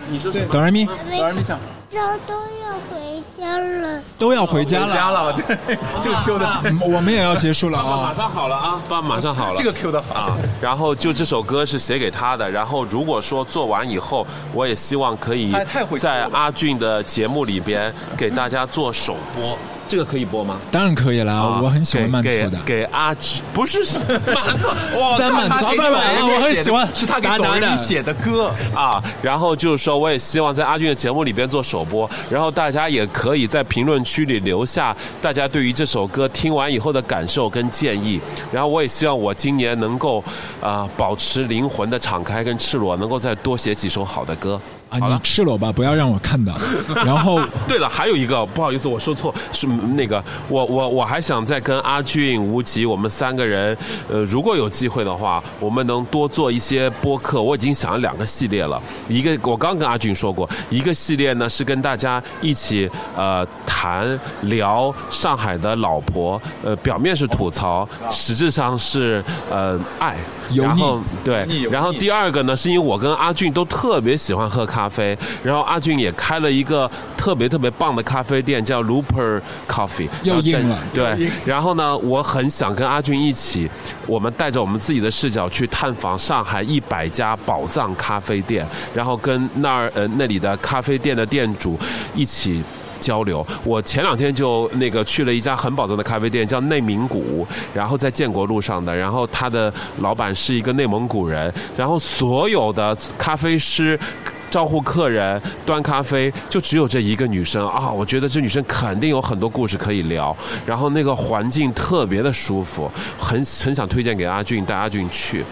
你说什么？哆来咪。当然没想都都要回家了。都要回家了，家了，对，这个 Q 的，嗯我们也要结束了啊。马上好了啊，爸爸马上好了。这个 Q 的好啊，然后就这首歌是写给他的。然后如果说做完以后，我也希望可以在阿俊的节目里边给大家做首播。这个可以播吗？当然可以了，啊我很喜欢慢给速的。给给阿俊不是慢速，哇，单满足，他给不不不，我很喜欢，是他给抖音写的歌。啊，然后就是说，我也希望在阿俊的节目里边做首播，然后大家也可以在评论区里留下大家对于这首歌听完以后的感受跟建议。然后我也希望我今年能够啊、保持灵魂的敞开跟赤裸，能够再多写几首好的歌。啊，你赤裸吧，不要让我看到。然后 对了，还有一个不好意思，我说错，是那个我我我还想再跟阿俊、吴极我们三个人，呃，如果有机会的话，我们能多做一些播客。我已经想了两个系列了，一个我刚跟阿俊说过，一个系列呢是跟大家一起呃谈聊上海的老婆，呃，表面是吐槽，实质上是呃爱，然后对然后第二个呢，是因为我跟阿俊都特别喜欢喝咖啡，然后阿俊也开了一个特别特别棒的咖啡店，叫 Looper Coffee，硬了对，然后呢，我很想跟阿俊一起，我们带着我们自己的视角去探访上海一百家宝藏咖啡店，然后跟那儿呃那里的咖啡店的店主一起。交流。我前两天就那个去了一家很宝藏的咖啡店，叫内蒙古，然后在建国路上的。然后他的老板是一个内蒙古人，然后所有的咖啡师。招呼客人、端咖啡，就只有这一个女生啊！我觉得这女生肯定有很多故事可以聊，然后那个环境特别的舒服，很很想推荐给阿俊，带阿俊去。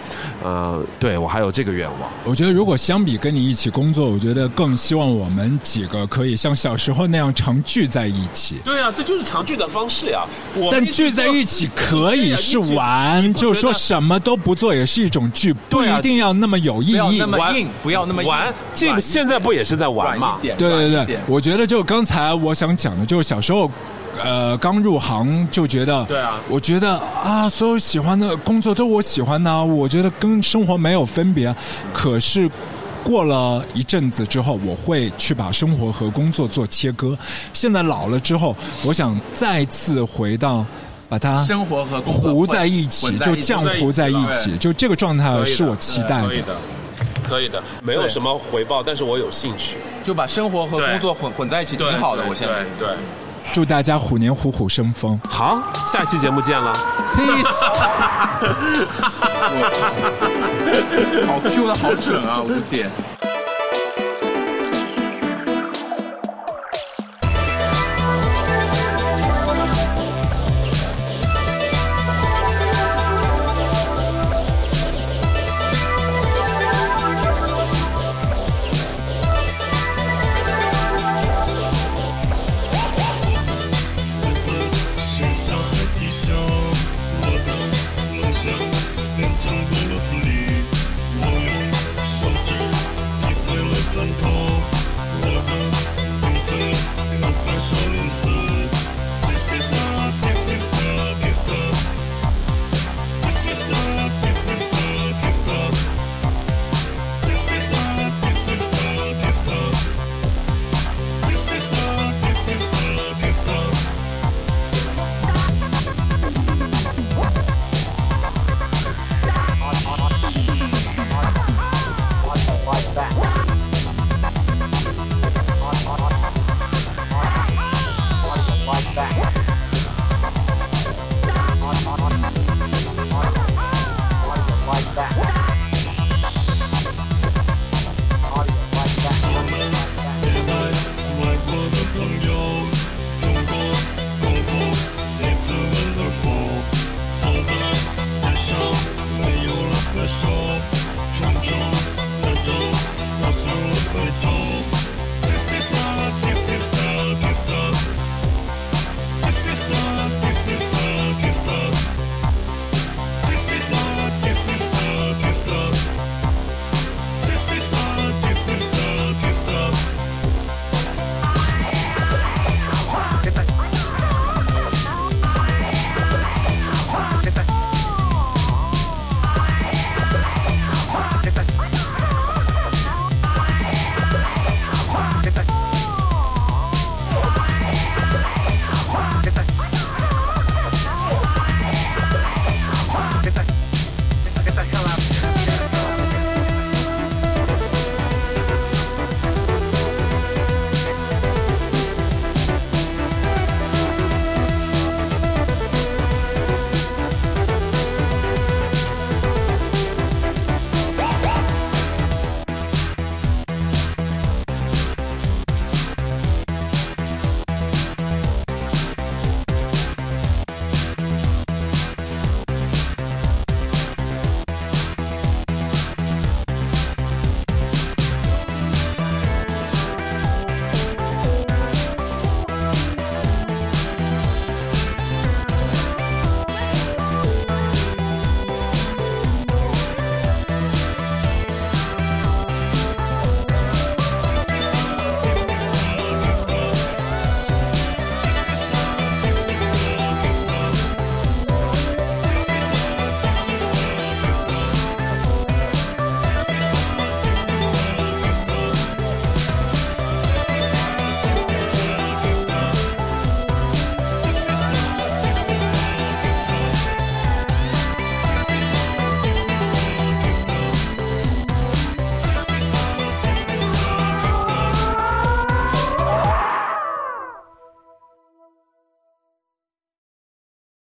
呃，对我还有这个愿望。我觉得如果相比跟你一起工作，我觉得更希望我们几个可以像小时候那样常聚在一起。对啊，这就是常聚的方式呀。我但聚在一起可以是玩，就是说什么都不做也是一种聚，不一定要那么有意义。不要那么玩硬，不要那么硬玩，这现在不也是在玩嘛对对对我觉得就刚才我想讲的，就是小时候。呃，刚入行就觉得，对啊我觉得啊，所有喜欢的工作都我喜欢的啊，我觉得跟生活没有分别。可是过了一阵子之后，我会去把生活和工作做切割。现在老了之后，我想再次回到把它生活和糊在一起，混在一起就浆糊在一起，就这个状态是我期待的。可以的，没有什么回报，但是我有兴趣。就把生活和工作混混在一起，挺好的。我现在对。对祝大家虎年虎虎生风。好，下期节目见了。好 Q 的好准啊，五点。